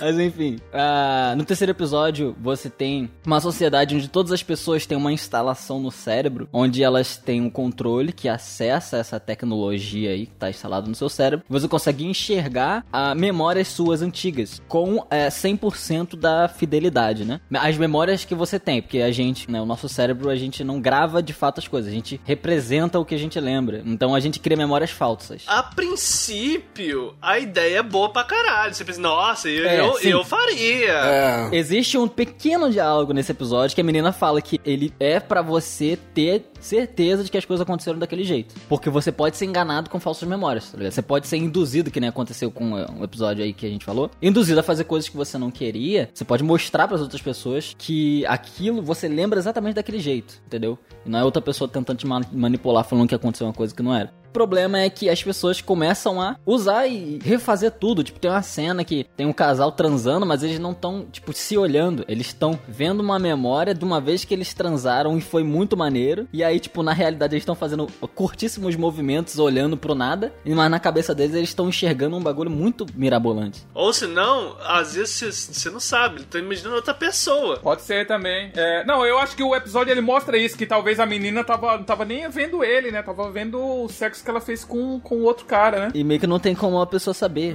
Mas enfim, ah, no terceiro episódio você tem uma sociedade onde todas as pessoas têm uma instalação no cérebro, onde elas têm um controle que acessa essa tecnologia aí que tá instalado no seu cérebro. Você consegue enxergar ah, memórias suas antigas com eh, 100% da fidelidade, né? As memórias que você tem, porque a gente, né, o nosso cérebro, a gente não grava de fato as coisas, a gente representa o que a gente lembra. Então a gente cria memórias falsas. A princípio, a ideia é boa pra caralho. Você pensa, nossa, eu, É, eu, eu faria. É. Existe um pequeno diálogo nesse episódio que a menina fala que ele é pra você ter certeza de que as coisas aconteceram daquele jeito. Porque você pode ser enganado com falsas memórias, tá ligado? Você pode ser induzido, que nem aconteceu com é, um episódio aí que a gente falou, induzido a fazer coisas que você não queria. Você pode mostrar pras outras pessoas que aquilo você lembra exatamente daquele jeito, entendeu? E não é outra pessoa tentando te ma- manipular falando que aconteceu uma coisa que não era. Problema é que as pessoas começam a usar e refazer tudo. Tipo, tem uma cena que tem um casal transando, mas eles não estão, tipo, se olhando. Eles estão vendo uma memória de uma vez que eles transaram e foi muito maneiro. E aí, tipo, na realidade eles estão fazendo curtíssimos movimentos olhando pro nada. Mas na cabeça deles eles estão enxergando um bagulho muito mirabolante. Ou se não, às vezes você- não sabe, ele tá imaginando outra pessoa. Pode ser também. É, não, eu acho que o episódio ele mostra isso, que talvez a menina tava, não tava nem vendo ele, né? Tava vendo o sexo que ela fez com, com o outro cara, né? E meio que não tem como a pessoa saber.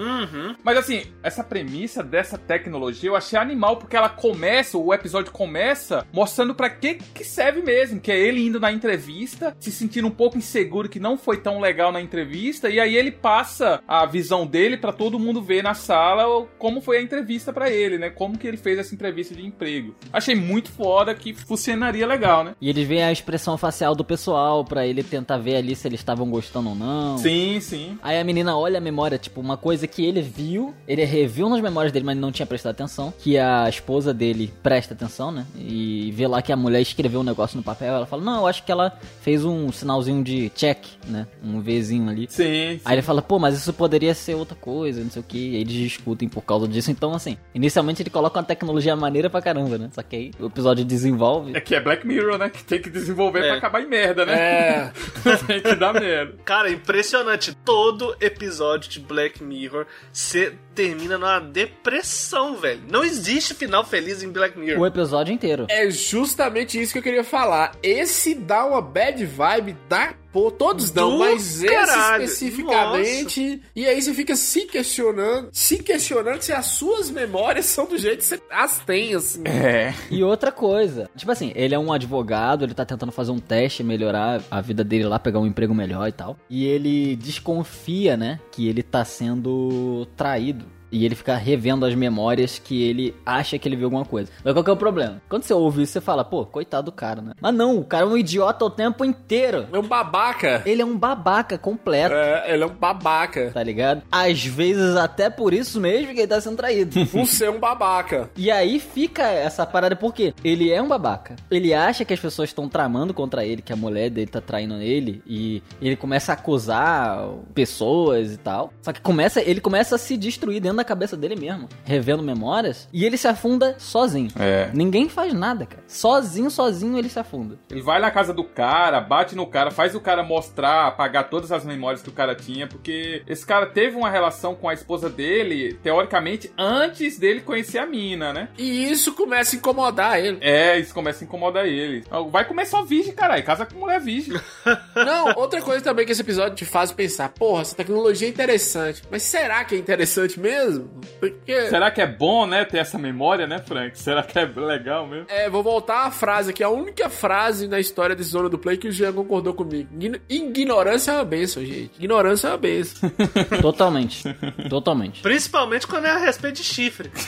Mas assim, essa premissa dessa tecnologia eu achei animal, porque ela começa, o episódio começa mostrando pra que que serve mesmo, que é ele indo na entrevista, se sentindo um pouco inseguro que não foi tão legal na entrevista, e aí ele passa a visão dele pra todo mundo ver na sala como foi a entrevista pra ele, né? Como que ele fez essa entrevista de emprego. Achei muito foda que funcionaria legal, né? E eles veem a expressão facial do pessoal pra ele tentar ver ali se eles estavam gostando ou não. Sim, sim. Aí a menina olha a memória, tipo, uma coisa que ele viu, ele reviu nas memórias dele, mas não tinha prestado atenção, que a esposa dele presta atenção, né? E vê lá que a mulher escreveu um negócio no papel, ela fala, não, eu acho que ela fez um sinalzinho de check, né? Um Vzinho ali. Sim. Aí ele fala, pô, mas isso poderia ser outra coisa, não sei o que. E aí eles discutem por causa disso. Então, assim, inicialmente ele coloca uma tecnologia maneira pra caramba, né? Só que aí o episódio desenvolve. É que é Black Mirror, né? Que tem que desenvolver É. pra acabar em merda, né? É. tem que dar merda. Cara, impressionante. Todo episódio de Black Mirror você termina numa depressão, velho. Não existe final feliz em Black Mirror. O episódio inteiro. É justamente isso que eu queria falar. Esse dá uma bad vibe da Pô, todos dão, Do mas caralho. esse especificamente. E aí você fica se questionando, se questionando se as suas memórias são do jeito que você as tem, assim. É. E outra coisa, tipo assim, ele é um advogado, ele tá tentando fazer um teste, melhorar a vida dele lá, pegar um emprego melhor e tal. E ele desconfia, né, que ele tá sendo traído. E ele fica revendo as memórias que ele acha que ele viu alguma coisa. Mas qual que é o problema? Quando você ouve isso, você fala, pô, coitado do cara, né? Mas não, o cara é um idiota o tempo inteiro. É um babaca. Ele é um babaca completo. É, ele é um babaca. Tá ligado? Às vezes até por isso mesmo que ele tá sendo traído. Por ser um babaca. E aí fica essa parada, porque ele é um babaca. Ele acha que as pessoas estão tramando contra ele, que a mulher dele tá traindo ele, e ele começa a acusar pessoas e tal. Só que começa, ele começa a se destruir dentro da cabeça dele mesmo, revendo memórias, e ele se afunda sozinho. É. Ninguém faz nada, cara. Sozinho, sozinho ele se afunda. Ele vai na casa do cara, bate no cara, faz o cara mostrar, apagar todas as memórias que o cara tinha, porque esse cara teve uma relação com a esposa dele, teoricamente, antes dele conhecer a mina, né? E isso começa a incomodar ele. É, isso começa a incomodar ele. Vai comer só virgem, caralho. Casa com mulher virgem. Não, outra coisa também que esse episódio te faz pensar, porra, essa tecnologia é interessante. Mas será que é interessante mesmo? Porque. Será que é bom, né, ter essa memória, né, Frank? Será que é legal mesmo? É, vou voltar à frase aqui, a única frase na história desse Zona do Play que o Jean concordou comigo. Ign- Ignorância é uma benção, gente. Ignorância é uma benção. Totalmente. Totalmente. Principalmente quando é a respeito de chifre.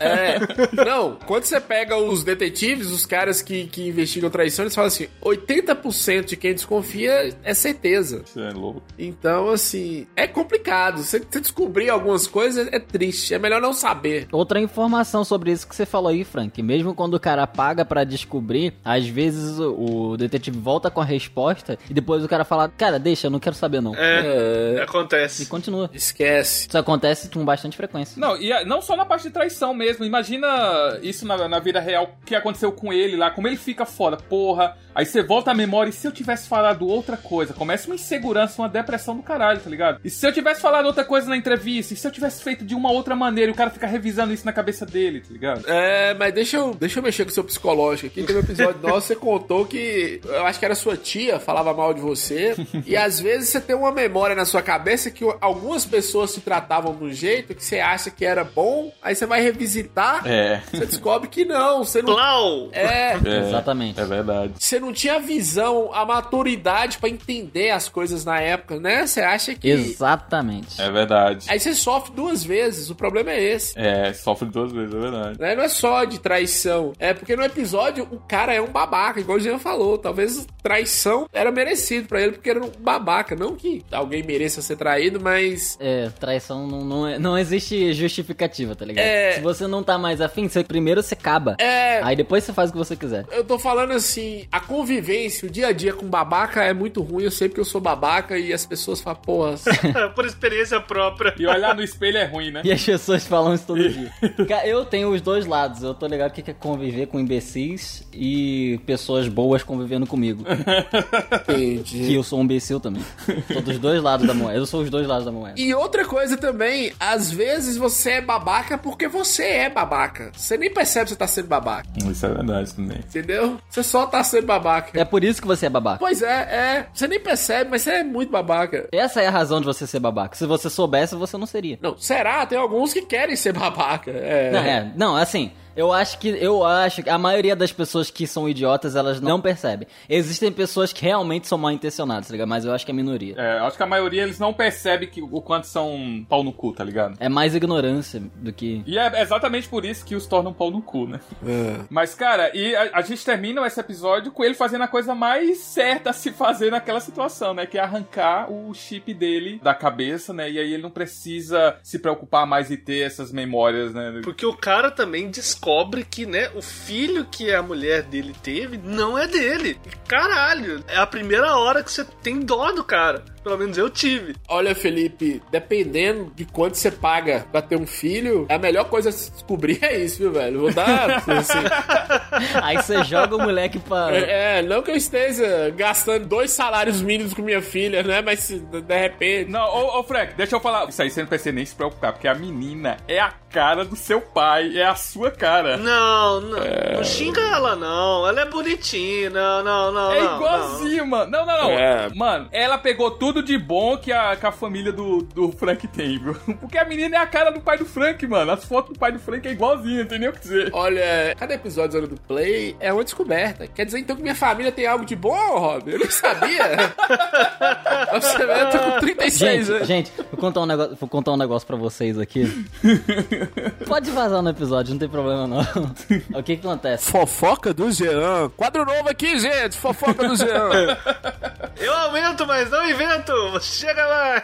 É. Não, quando você pega os detetives, os caras que, que investigam traição, eles falam assim: 80% de quem desconfia é certeza. Você é louco. Então, assim, é complicado. Você, você descobrir algumas coisas é triste. É melhor não saber. Outra informação sobre isso que você falou aí, Frank. Mesmo quando o cara paga pra descobrir, às vezes o, o detetive volta com a resposta e depois o cara fala, cara, deixa, eu não quero saber não. É, É. acontece. E continua. Esquece. Isso acontece com bastante frequência. Não, e a- não só na parte de traição mesmo. Imagina isso na, na vida real, o que aconteceu com ele lá, como ele fica foda, porra. Aí você volta à memória e se eu tivesse falado outra coisa? Começa uma insegurança, uma depressão do caralho, tá ligado? E se eu tivesse falado outra coisa na entrevista? E se eu tivesse feito de uma outra maneira e o cara fica revisando isso na cabeça dele, tá ligado? É, mas deixa eu, deixa eu mexer com o seu psicológico aqui. Teve um episódio nosso, você contou que eu acho que era sua tia, falava mal de você. e às vezes você tem uma memória na sua cabeça que algumas pessoas se tratavam de um jeito que você acha que era bom, aí você vai revisitar, É. você descobre que não. Você não. Plau! É. Exatamente. É verdade. Você não tinha a visão, a maturidade pra entender as coisas na época, né? Você acha que. Exatamente. É verdade. Aí você sofre do duas vezes. O problema é esse. É, sofre duas vezes, é verdade. Né? Não é só de traição. É porque no episódio o cara é um babaca, igual o Jean falou. Talvez traição era merecido pra ele porque era um babaca. Não que alguém mereça ser traído, mas. É, traição não, não, é- não existe justificativa, tá ligado? É. Se você não tá mais afim, você, primeiro você acaba. É. Aí depois você faz o que você quiser. Eu tô falando assim, a convivência, o dia a dia com babaca é muito ruim. Eu sei porque eu sou babaca e as pessoas falam, porra. Por experiência própria. E olhar no espelho é ruim, né? E as pessoas falam isso todo dia. Cara, Eu tenho os dois lados. Eu tô ligado o que que é conviver com imbecis e pessoas boas convivendo comigo. Entendi. Que eu sou um imbecil também. Sou dos dois lados da moeda. Eu sou os dois lados da moeda. E outra coisa também, às vezes você é babaca porque você é babaca. Você nem percebe que você tá sendo babaca, Isso é verdade também. entendeu? Você só tá sendo babaca. É por isso que você é babaca. Pois é, é. Você nem percebe, mas você é muito babaca. Essa é a razão de você ser babaca. Se você soubesse, você não seria. Não, será? Tem alguns que querem ser babaca. É. Não, é, não, assim, eu acho que eu acho que a maioria das pessoas que são idiotas, elas não percebem. Existem pessoas que realmente são mal intencionadas, tá ligado? Mas eu acho que é a minoria. É, eu acho que a maioria eles não percebe que, o quanto são pau no cu, tá ligado? É mais ignorância do que. E é exatamente por isso que os tornam pau no cu, né? Mas, cara, e a, a gente termina esse episódio com ele fazendo a coisa mais certa a se fazer naquela situação, né? Que é arrancar o chip dele da cabeça, né? E aí ele não precisa se preocupar mais e ter essas memórias, né? Porque o cara também descobre que, né, o filho que a mulher dele teve não é dele. E, caralho, é a primeira hora que você tem dó do cara. Pelo menos eu tive. Olha, Felipe, dependendo de quanto você paga pra ter um filho, a melhor coisa a se descobrir é isso, viu, velho? Vou dar. Assim, Aí você joga o moleque pra. é, não que eu esteja gastando dois salários mínimos com minha filha, né? Mas se de repente. Não, ô, ô Frank, deixa eu falar. Isso aí você não precisa nem se preocupar, porque a menina é a cara do seu pai, é a sua cara. Não, não. Não xinga ela, não. Ela é bonitinha. Não, não, não. É não, igualzinho, mano. Não, não, não. É. Mano, ela pegou tudo de bom que a, que a família do, do Frank tem, viu? Porque a menina é a cara do pai do Frank, mano. As fotos do pai do Frank é igualzinha, não tem nem o que dizer. Olha, cada episódio do Play é uma descoberta. Quer dizer então que minha família tem algo de bom, Rob? Eu nem sabia. Pra Você vê, eu tô com 36 Gente, anos. gente, vou contar um negócio, vou contar um negócio pra vocês aqui. Pode vazar no episódio, não tem problema não. O que que acontece? Fofoca do Jean. Quadro novo aqui, gente. Fofoca do Jean. Eu aumento, mas não invento. Chega lá.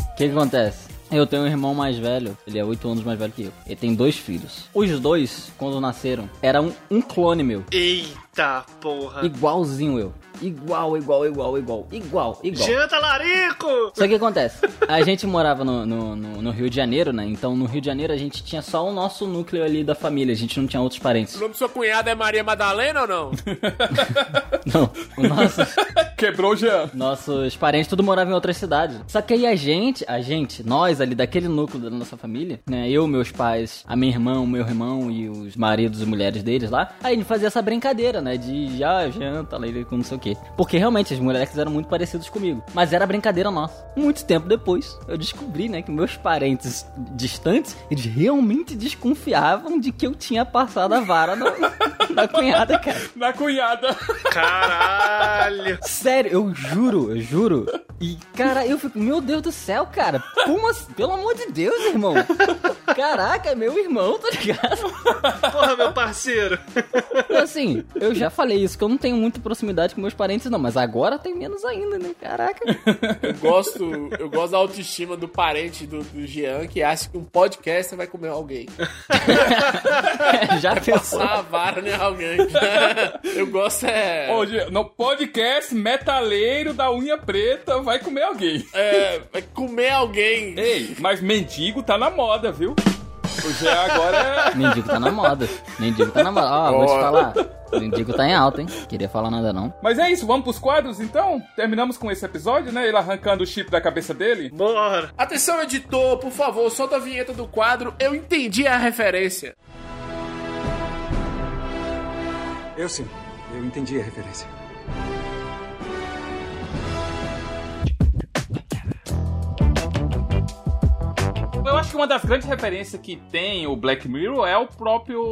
O que que acontece? Eu tenho um irmão mais velho, ele é 8 anos mais velho que eu. Ele tem dois filhos. Os dois, quando nasceram, eram um clone meu. Eita porra. Igualzinho eu. Igual, igual, igual, igual. Igual, igual. Janta larico. Só que o que acontece? A gente morava no, no, no- no Rio de Janeiro, né? Então no Rio de Janeiro a gente tinha só o nosso núcleo ali da família, a gente não tinha outros parentes. O nome do seu cunhado é Maria Madalena ou não? Não, o nosso, Quebrou o Jean. nossos parentes tudo moravam em outras cidades. Só que aí a gente, a gente, nós ali daquele núcleo da nossa família, né? Eu, meus pais, a minha irmã, o meu irmão e os maridos e mulheres deles lá, aí a gente fazia essa brincadeira, né? De ah, janta, lá com não sei o quê. Porque realmente as mulheres eram muito parecidas comigo. Mas era brincadeira nossa. Muito tempo depois, eu descobri, né, que meus parentes distantes, eles realmente desconfiavam de que eu tinha passado a vara na, na cunhada, cara. Na cunhada. Caralho. Sério, eu juro, eu juro. E, cara, eu fico, meu Deus do céu, cara. Como assim? Pelo amor de Deus, irmão. Caraca, é meu irmão, tá ligado? Porra, meu parceiro. Assim, eu já falei isso, que eu não tenho muita proximidade com meus parentes, não. Mas agora tem menos ainda, né? Caraca. Eu gosto, eu gosto da autoestima do parente do, do Jean que acha que um podcast vai comer alguém. já pensou? Passar a vara em alguém. Eu gosto é. Ô, Jean, no podcast metaleiro da unha preta vai comer alguém. É, vai comer alguém. Ei, mas mendigo tá na moda, viu? O Jean agora é. Mendigo tá na moda. Mendigo tá na moda. Ó, vou te falar. Mendigo tá em alta, hein? Queria falar nada não. Mas é isso, vamos pros quadros então? Terminamos com esse episódio, né? Ele arrancando o chip da cabeça dele. Bora. Atenção, editor, por favor, solta a vinheta do quadro. Eu entendi a referência. Eu sim, eu entendi a referência. Eu acho acho que uma das grandes referências que tem o Black Mirror é o próprio.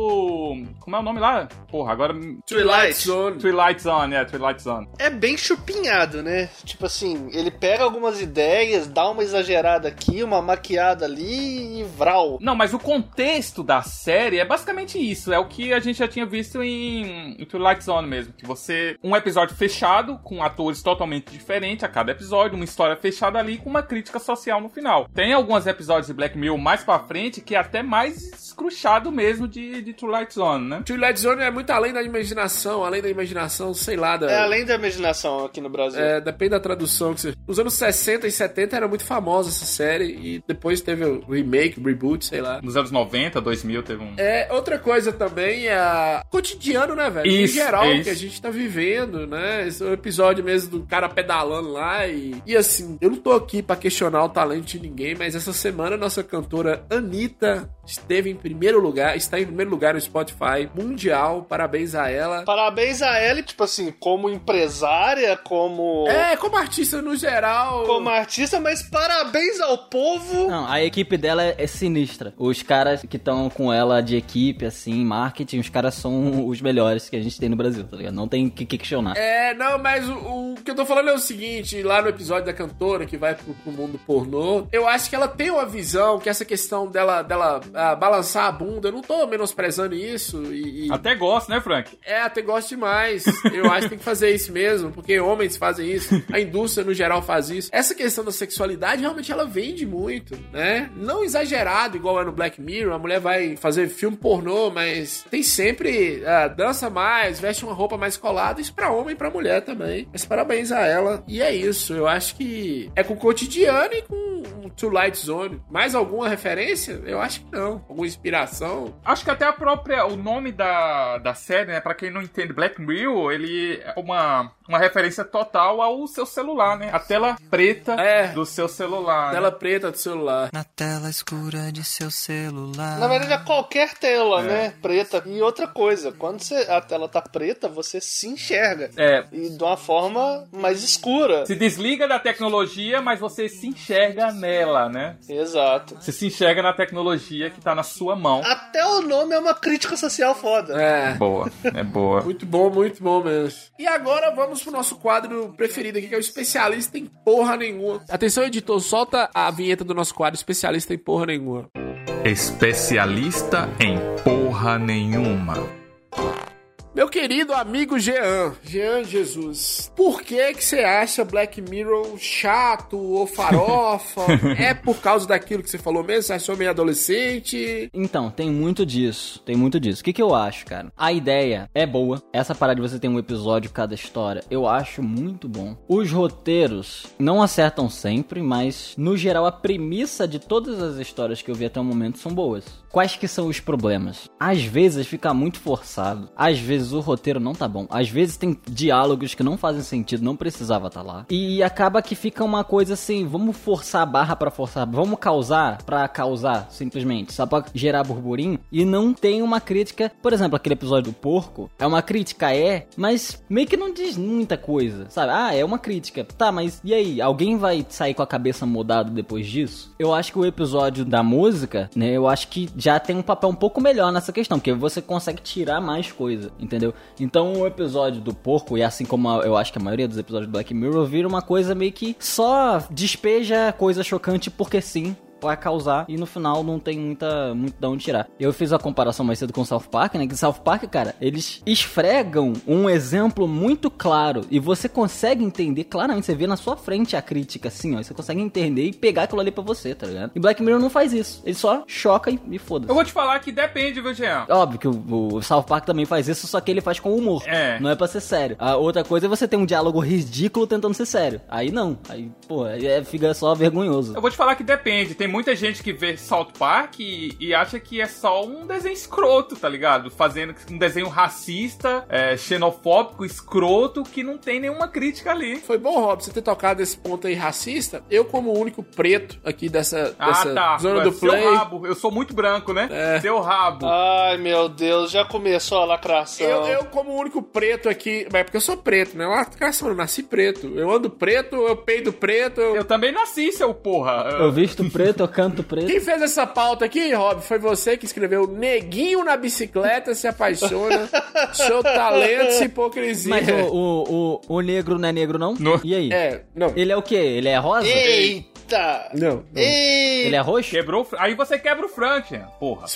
Como é o nome lá? Porra, agora. Twilight Zone. Twilight Zone, é, Twilight Zone. É bem chupinhado, né? Tipo assim, ele pega algumas ideias, dá uma exagerada aqui, uma maquiada ali e vral. Não, mas o contexto da série é basicamente isso. É o que a gente já tinha visto em, em Twilight Zone mesmo. Que você. Um episódio fechado, com atores totalmente diferentes a cada episódio, uma história fechada ali com uma crítica social no final. Tem alguns episódios de Black Mirror mais pra frente que é até mais escruchado mesmo de, de Twilight Zone, né? Twilight Zone é muito além da imaginação, além da imaginação, sei lá. Da, É além da imaginação aqui no Brasil. É, depende da tradução que você. Nos anos 60 e 70 era muito famosa essa série e depois teve o remake, o reboot, sei lá. Nos anos 90, 2000 teve um. É, outra coisa também é cotidiano, né, velho? Isso, em geral, isso. que a gente tá vivendo, né? Esse é o episódio mesmo do cara pedalando lá e... E assim, eu não tô aqui pra questionar o talento de ninguém, mas essa semana a nossa cantora Anitta esteve em primeiro lugar, está em primeiro lugar no Spotify mundial, parabéns a ela. Parabéns a ela, tipo assim, como empresária, como. É, como artista no geral. Como artista, mas parabéns ao povo. Não, a equipe dela é, é sinistra. Os caras que estão com ela de equipe, assim, marketing, os caras são os melhores que a gente tem no Brasil, tá ligado? Não tem que que questionar. É, não, mas o, o que eu tô falando é o seguinte, lá no episódio da cantora que vai pro, pro mundo pornô, eu acho que ela tem uma visão que essa questão dela, dela ah, balançar a bunda, eu não tô menosprezando isso e... e- Até gosto, né, Frank? É, até gosto demais. Eu acho que tem que fazer isso mesmo, porque homens fazem isso, a indústria no geral faz isso. Essa questão da sexualidade realmente ela vende muito, né? Não exagerado, igual é no Black Mirror, a mulher vai fazer filme pornô, mas tem sempre ah, dança mais, veste uma roupa mais colada, isso pra homem e pra mulher também. Mas parabéns a ela. E é isso, eu acho que é com o cotidiano e com o Twilight Zone. Mais alguma referência? Eu acho que não. Alguma inspiração? Acho que até a própria. O nome da, da série, né? Pra quem não entende, Black Mirror, ele é uma, uma referência total ao seu celular, né? A tela preta É. do seu celular. né? Tela preta do celular. Na tela escura de seu celular. Na verdade, é qualquer tela, É. né? Preta. E outra coisa, quando você- a tela tá preta, você se enxerga. É. E de uma forma mais escura. Se desliga da tecnologia, mas você se enxerga nela, né? Exato. Você se enxerga na tecnologia que tá na sua mão. Até o nome é uma crítica social foda. É. Boa, é boa. Muito bom, muito bom mesmo. E agora vamos pro nosso quadro preferido aqui, que é o especialista em porra nenhuma. Atenção, editor, solta a vinheta do nosso quadro especialista em porra nenhuma. Especialista em porra nenhuma. Meu querido amigo Jean, Jean Jesus, por que que você acha Black Mirror chato ou farofa? é por causa daquilo que você falou mesmo? Você achou meio adolescente? Então, tem muito disso. Tem muito disso. O que, que eu acho, cara? A ideia é boa. Essa parada de você ter um episódio cada história, eu acho muito bom. Os roteiros não acertam sempre, mas no geral a premissa de todas as histórias que eu vi até o momento são boas. Quais que são os problemas? Às vezes fica muito forçado. Às vezes o roteiro não tá bom. Às vezes tem diálogos que não fazem sentido, não precisava estar lá. E acaba que fica uma coisa assim, vamos forçar a barra pra forçar, vamos causar pra causar, simplesmente, só pra gerar burburinho. E não tem uma crítica, por exemplo, aquele episódio do porco, é uma crítica, é, mas meio que não diz muita coisa, sabe? Ah, é uma crítica. Tá, mas e aí? Alguém vai sair com a cabeça mudada depois disso? Eu acho que o episódio da música, né, eu acho que já tem um papel um pouco melhor nessa questão, porque você consegue tirar mais coisa, entendeu? Então o episódio do porco, e assim como a- eu acho que a maioria dos episódios do Black Mirror, vira uma coisa meio que só despeja coisa chocante porque sim. Vai causar e no final não tem muita, muito de onde tirar. Eu fiz a comparação mais cedo com South Park, né? Que South Park, cara, eles esfregam um exemplo muito claro e você consegue entender claramente. Você vê na sua frente a crítica, assim, ó. Você consegue entender e pegar aquilo ali pra você, tá ligado? E Black Mirror não faz isso. Ele só choca e, e foda-se. Eu vou te falar que depende, viu, Jean? Óbvio que o, o South Park também faz isso, só que ele faz com humor. É. Não é pra ser sério. A outra coisa é você ter um diálogo ridículo tentando ser sério. Aí não. Aí, pô, aí é, fica só vergonhoso. Eu vou te falar que depende. Tem muita gente que vê South Park e, e acha que é só um desenho escroto, tá ligado? Fazendo um desenho racista, é, xenofóbico, escroto, que não tem nenhuma crítica ali. Foi bom, Rob, você ter tocado esse ponto aí racista. Eu, como o único preto aqui dessa, Ah, dessa tá. zona É do seu play. rabo. Eu sou muito branco, né? É. Seu rabo. Ai, meu Deus, já começou a lacração. Eu, eu, como o único preto aqui. Mas é porque eu sou preto, né? Lacração, eu nasci preto. Eu ando preto, eu peido preto. Eu... Eu também nasci, seu porra. Eu visto preto preto, eu canto preto. Quem fez essa pauta aqui, Rob, foi você que escreveu Neguinho na bicicleta se apaixona, seu talento e hipocrisia. Mas o, o, o, o negro não é negro, não? E aí? É, não. Ele é o quê? Ele é rosa? Eita! Não, não. Ele é roxo? Quebrou. Aí você quebra o Frank, porra.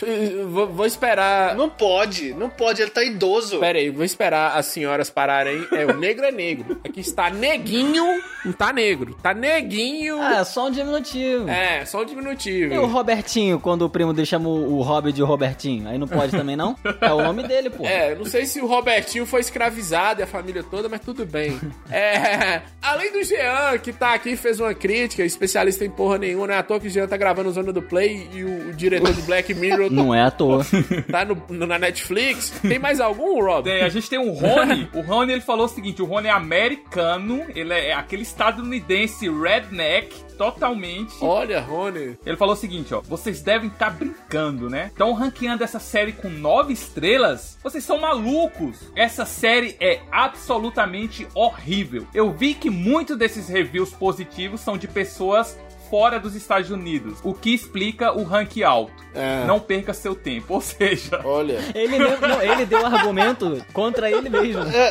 Vou, vou esperar. Não pode, não pode, ele tá idoso. Pera aí, vou esperar as senhoras pararem. É, o negro é negro. Aqui está neguinho, não tá negro. Tá neguinho. Ah, é só um diminutivo. É, só um diminutivo. E o Robertinho, quando o primo dele chama o Rob de Robertinho? Aí não pode também, não? É o nome dele, pô. É, não sei se o Robertinho foi escravizado e a família toda, mas tudo bem. É, além do Jean, que tá aqui, fez uma crítica, especialista em porra nenhuma, não é à toa que o Jean tá gravando Zona do Play e o, o diretor de Black Mirror Não é à toa. tá no, no- na Netflix. Tem mais algum, Rob? Tem, a gente tem o Rony. O Rony ele falou o seguinte: o Rony é americano, ele é aquele estadunidense redneck, totalmente. Olha, Rony. Ele falou o seguinte, ó. Vocês devem estar brincando, né? Estão ranqueando essa série com nove estrelas? Vocês são malucos. Essa série é absolutamente horrível. Eu vi que muitos desses reviews positivos são de pessoas fora dos Estados Unidos, o que explica o rank alto. É. Não perca seu tempo, ou seja, Olha. Ele, não, ele deu argumento contra ele mesmo. É,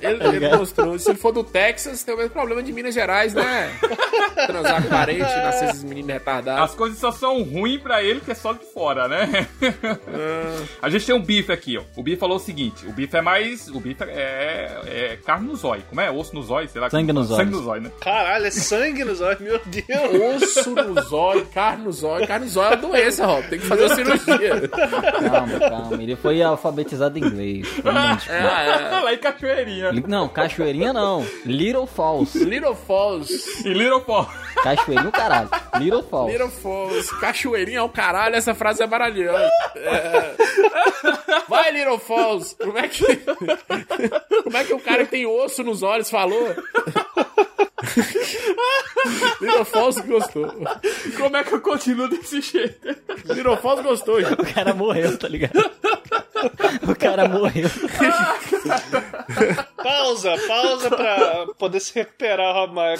ele, Tá ele mostrou. Se ele for do Texas, tem o mesmo problema de Minas Gerais, né? Transar com parente, nascer esses meninos retardados. as coisas só são ruins pra ele que é só de fora, né? Ah, A gente tem um bife aqui, ó. O bife falou o seguinte: o bife é mais. O bife é, é carne no zóio. Como é? Osso no zóio? Sei lá. Sangue nos Sangue olhos. no zóio, né? Caralho, é sangue nos olhos, meu Deus. osso no zóio, carne no zóio. Carne no zóio é uma doença, Rob. Tem que fazer uma cirurgia. Calma, calma. Ele foi alfabetizado em inglês. De Deus. É, Lá em Cachoeirinha. Não, Cachoeirinha não. Little Falls. é. Little Falls. E Little Paul. Cachoeirinha o caralho. Little Falls. Little Falls. Cachoeirinha é o caralho, essa frase é maravilhosa. É. Vai, Little Falls. Como é que. Como é que o cara que tem osso nos olhos falou? Little Falls gostou. Como é que eu continuo desse jeito? Little Falls gostou, gente. O cara morreu, tá ligado? O cara morreu. Pausa, pausa pra poder se recuperar, Michael.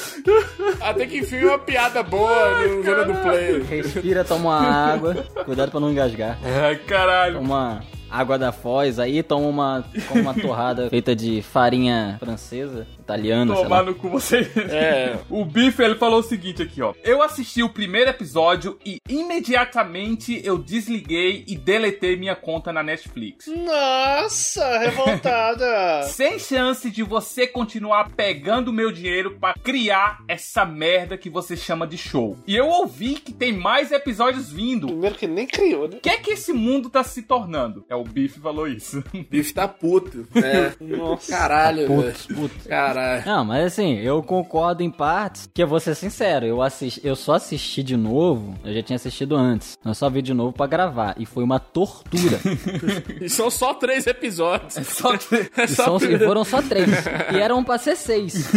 Até que enfim, uma piada boa no Zona do Play. Respira, toma uma água. Cuidado pra não engasgar. Ai, caralho. Toma água da Foz aí, toma uma, toma uma torrada feita de farinha francesa, italiana. Tomar no cu você. É. O Biff, ele falou o seguinte aqui, ó. Eu assisti o primeiro episódio e imediatamente eu desliguei e deletei minha conta na Netflix. Nossa, revoltada. Sem chance de você continuar pegando meu dinheiro pra criar essa merda que você chama de show. E eu ouvi que tem mais episódios vindo. Primeiro que nem criou, né? O que é que esse mundo tá se tornando? É o Biff falou isso. Bife tá puto. É. Nossa. Caralho, velho. Putz, putz. Caralho. Não, mas assim, eu concordo em partes, que eu vou ser sincero, eu, assisti, eu só assisti de novo, eu já tinha assistido antes, eu só vi de novo pra gravar, e foi uma tortura. E são só três episódios. Só É E, só são- foram só três. E eram pra ser seis.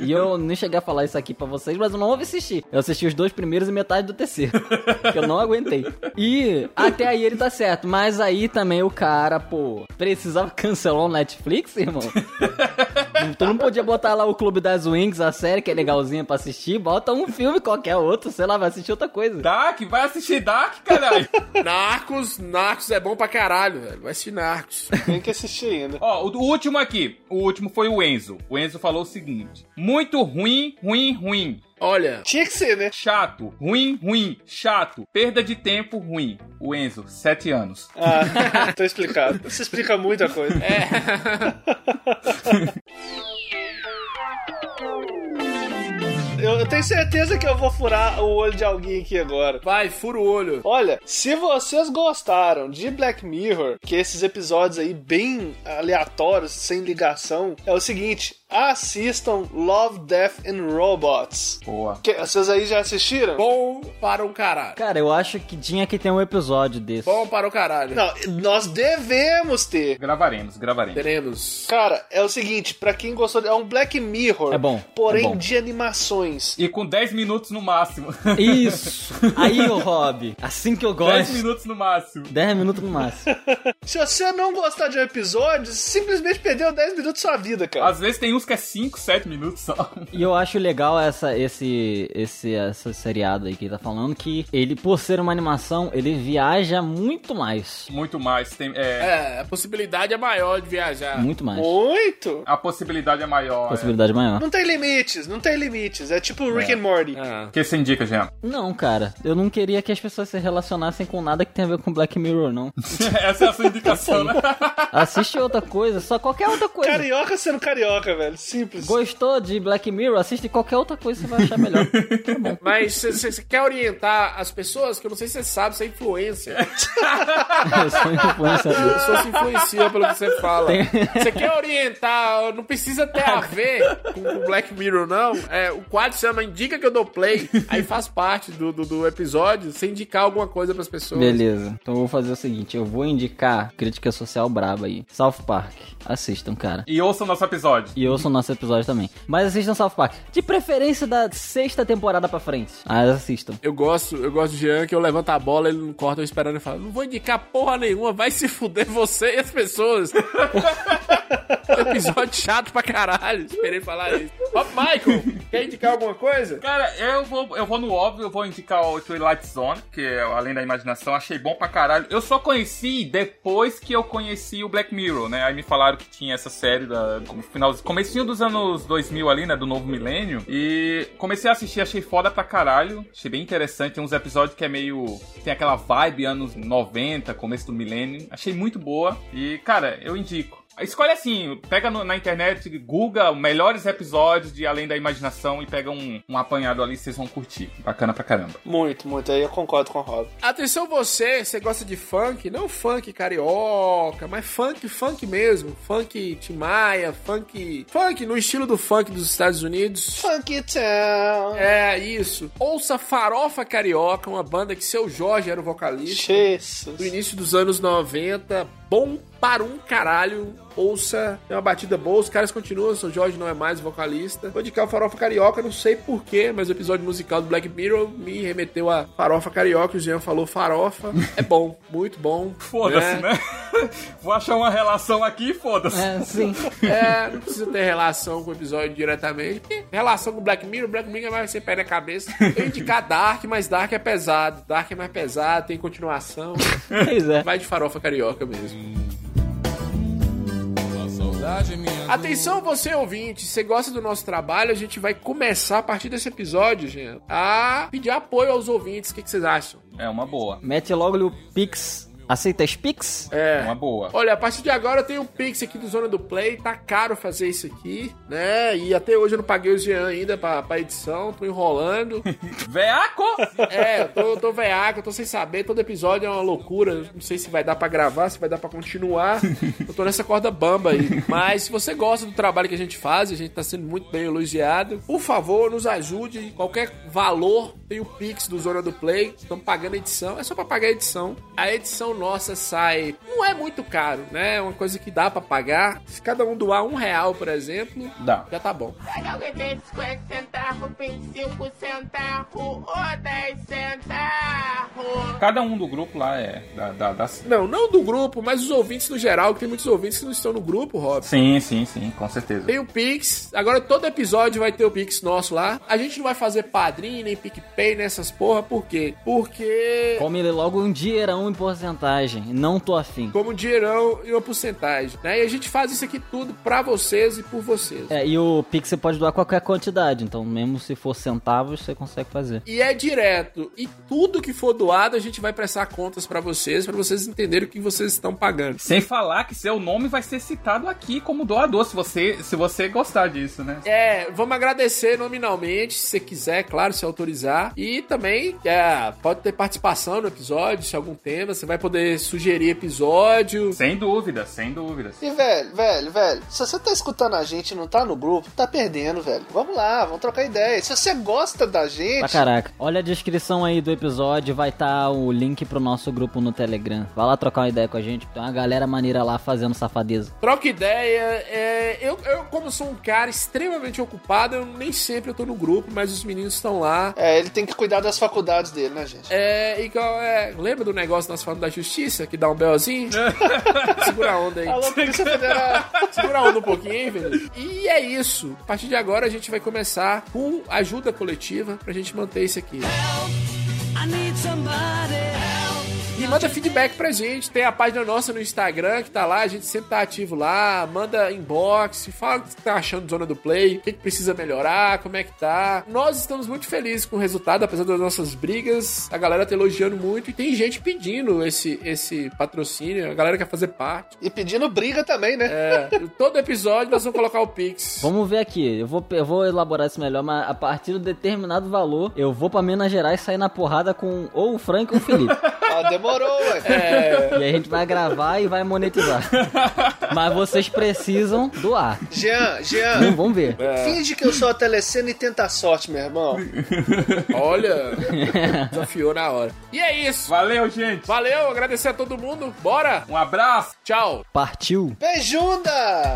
E eu nem cheguei a falar isso aqui pra vocês, mas eu não ouvi assistir. Eu assisti os dois primeiros e metade do terceiro. que eu não aguentei. E até aí ele tá certo. Mas aí também o cara, pô, precisava cancelar o Netflix, irmão? tu não podia botar lá o Clube das Wings, a série que é legalzinha pra assistir. Bota um filme qualquer outro, sei lá, vai assistir outra coisa. Dark, vai assistir Dark, caralho. Narcos, Narcos é bom pra caralho, velho. Vai assistir Narcos. Tem que assistir ainda. Ó, o, o último aqui. O último foi o Enzo. O Enzo falou o seguinte: Muito ruim, ruim, ruim. Olha, Tinha que ser, né? Chato, ruim, ruim, chato. Perda de tempo, ruim. O Enzo, sete anos. Ah, tô explicado. Isso explica muita coisa. Eu, eu tenho certeza que eu vou furar o olho de alguém aqui agora. vai, fura o olho. Olha, se vocês gostaram de Black Mirror, que esses episódios aí bem aleatórios, sem ligação, é o seguinte: assistam Love, Death and Robots. Boa. Que, vocês aí já assistiram? Bom para o caralho. Cara, eu acho que tinha que ter um episódio desse. Bom para o caralho. Não, nós devemos ter. Gravaremos, gravaremos. Teremos. Cara, é o seguinte, pra quem gostou, é um Black Mirror, É bom, porém é bom. de animações. E com 10 minutos no máximo. Isso! Aí, ô Rob, assim que eu 10 gosto. minutos no máximo. 10 minutos no máximo. Se você não gostar de um episódio, simplesmente perdeu 10 minutos da sua vida, cara. Às vezes tem uns que é 5, 7 minutos só. E eu acho legal essa, esse, esse, essa seriado aí que ele tá falando, que ele, por ser uma animação, ele viaja muito mais. Muito mais. Tem, é, É, a possibilidade é maior de viajar. Muito mais. Muito. A possibilidade é maior. Possibilidade maior. Não tem limites, não tem limites. É tipo Rick and Morty. É. O que você indica, Jean? Não, cara, eu não queria que as pessoas se relacionassem com nada que tenha a ver com Black Mirror, não. Essa é a sua indicação, né? Assiste outra coisa, só qualquer outra coisa. Carioca sendo carioca, velho. Simples. Gostou de Black Mirror? Assiste qualquer outra coisa que você vai achar melhor. Tá bom. Mas você quer orientar as pessoas, que eu não sei se você sabe, você é influência. Eu sou As influenciador. pessoas se influenciam pelo que você fala. Tem- Você quer orientar, não precisa ter a ver com o Black Mirror, não. É, o quadro chama Indica que eu dou play. Aí faz parte do, do, do episódio, você indicar alguma coisa pras pessoas. Beleza, então eu vou fazer o seguinte: eu vou indicar crítica social braba aí. South Park. Assistam, cara. E ouça o nosso episódio. E ouçam nosso episódio também. Mas assistam South Park. De preferência da sexta temporada pra frente. Mas assistam. Eu gosto, eu gosto de Jean, que eu levanto a bola, ele não corta, eu esperando e falo, não vou indicar porra nenhuma, vai se fuder você e as pessoas. Episódio chato pra caralho, esperei falar isso. Ó, Michael, quer indicar alguma coisa? Cara, eu vou, eu vou no óbvio, eu vou indicar o Twilight Zone, que é além da imaginação, achei bom pra caralho. Eu só conheci depois que eu conheci o Black Mirror, né? Aí me falaram que tinha essa série da, no final, comecinho dos anos 2000 ali, né? Do novo milênio. E comecei a assistir, achei foda pra caralho. Achei bem interessante. Tem uns episódios que é meio. Tem aquela vibe anos 90, começo do milênio. Achei muito boa. E, cara, eu indico. Escolhe assim, pega no- na internet, Google melhores episódios de Além da Imaginação e pega um, um apanhado ali, vocês vão curtir. Bacana pra caramba. Muito, muito. Aí eu concordo com o Rob. Atenção você, você gosta de funk, não funk carioca, mas funk, funk mesmo. Funk Timaya, funk... Funk no estilo do funk dos Estados Unidos. Funky Town. É, isso. Ouça Farofa Carioca, uma banda que seu Jorge era o vocalista. Jesus. Do início dos anos 90. Bom para um caralho. Ouça, tem uma batida boa, os caras continuam, seu Jorge não é mais o vocalista. Vou indicar o Farofa Carioca, não sei porquê, mas o episódio musical do Black Mirror me remeteu a Farofa Carioca, o Jean falou Farofa. É bom, muito bom. Foda-se, né? Vou achar uma relação aqui e foda-se. É, sim. É, não precisa ter relação com o episódio diretamente. porque Relação com o Black Mirror, Black Mirror vai ser pé na cabeça. Eu ia indicar Dark, mas Dark é pesado. Dark é mais pesado, tem continuação. Pois é. Vai de farofa carioca mesmo. Atenção você ouvinte, você gosta do nosso trabalho, a gente vai começar a partir desse episódio, gente, a pedir apoio aos ouvintes. O que, que vocês acham? É uma boa. Mete logo ali o Pix. Aceita as Pix? É. Uma boa. Olha, a partir de agora eu tenho um Pix aqui do Zona do Play, tá caro fazer isso aqui, né? E até hoje eu não paguei o Jean ainda pra, pra edição, tô enrolando. Veaco! É, eu tô, tô veaco, eu tô sem saber, todo episódio é uma loucura. Não sei se vai dar pra gravar, se vai dar pra continuar. Eu tô nessa corda bamba aí. Mas se você gosta do trabalho que a gente faz, a gente tá sendo muito bem elogiado, por favor, nos ajude. Qualquer valor tem o Pix do Zona do Play. Estamos pagando a edição, é só pra pagar a edição. A edição nossa sai. Não é muito caro, né? É uma coisa que dá pra pagar. Se cada um doar um real, por exemplo, Dá. já tá bom. Pega alguém tem 50 centavos, 25 centavos ou 10 centavos. Cada um do grupo lá é da, da, da- Não, não do grupo, mas os ouvintes no geral, que tem muitos ouvintes que não estão no grupo, Rob. Sim, sim, sim, com certeza. Tem o Pix, agora todo episódio vai ter o Pix nosso lá. A gente não vai fazer padrinho, nem PicPay nessas porra, por quê? Porque. Come ele logo um dinheirão em porcentagem. Não tô afim. Como um dinheirão e uma porcentagem, né? E a gente faz isso aqui tudo pra vocês e por vocês. É, e o Pix você pode doar qualquer quantidade. Então, mesmo se for centavos, você consegue fazer. E é direto. E tudo que for doado, a gente vai prestar contas pra vocês, pra vocês entenderem o que vocês estão pagando. Sem falar que seu nome vai ser citado aqui como doador, se você, se você gostar disso, né? É, vamos agradecer nominalmente, se você quiser, claro, se autorizar. E também, é, pode ter participação no episódio, se algum tema, você vai poder sugerir episódio. Sem dúvida, sem dúvidas. E, velho, velho, velho, se você tá escutando a gente e não tá no grupo, tá perdendo, velho. Vamos lá, vamos trocar trocar ideia. Se você gosta da gente. Pra caraca. Olha a descrição aí do episódio, vai estar o link pro nosso grupo no Telegram. Vai lá trocar uma ideia com a gente, tem uma galera maneira lá fazendo safadeza. Troca ideia. É, eu, eu, como sou um cara extremamente ocupado, eu nem sempre eu tô no grupo, mas os meninos estão lá. É, ele tem que cuidar das faculdades dele, né, gente? É, igual, é, lembra do negócio nós falando da justiça, que dá um belzinho? Segura a onda aí. Alô, Polícia Federal. Segura a onda um pouquinho, hein, Vinícius? E é isso. A partir de agora a gente vai começar com ajuda coletiva pra gente manter isso aqui. E manda feedback pra gente. Tem a página nossa no Instagram que tá lá, a gente sempre tá ativo lá. Manda inbox, fala o que você tá achando do Zona do Play, o que, que precisa melhorar, como é que tá. Nós estamos muito felizes com o resultado, apesar das nossas brigas. A galera tá elogiando muito e tem gente pedindo esse, esse patrocínio. A galera quer fazer parte. E pedindo briga também, né? É, todo episódio nós vamos colocar o Pix. Vamos ver aqui, eu vou, eu vou elaborar isso melhor, mas a partir de um determinado valor, eu vou pra Minas Gerais sair na porrada com ou o Frank ou o Felipe. Ah, demorou, ué. É, E a gente vai gravar e vai monetizar. Mas vocês precisam doar. Jean, Jean. Não, vamos ver. Finge que eu sou a telecena e tenta a sorte, meu irmão. olha, desafiou na hora. E é isso. Valeu, gente. Valeu, agradecer a todo mundo. Bora. Um abraço. Tchau. Partiu. Beijunda!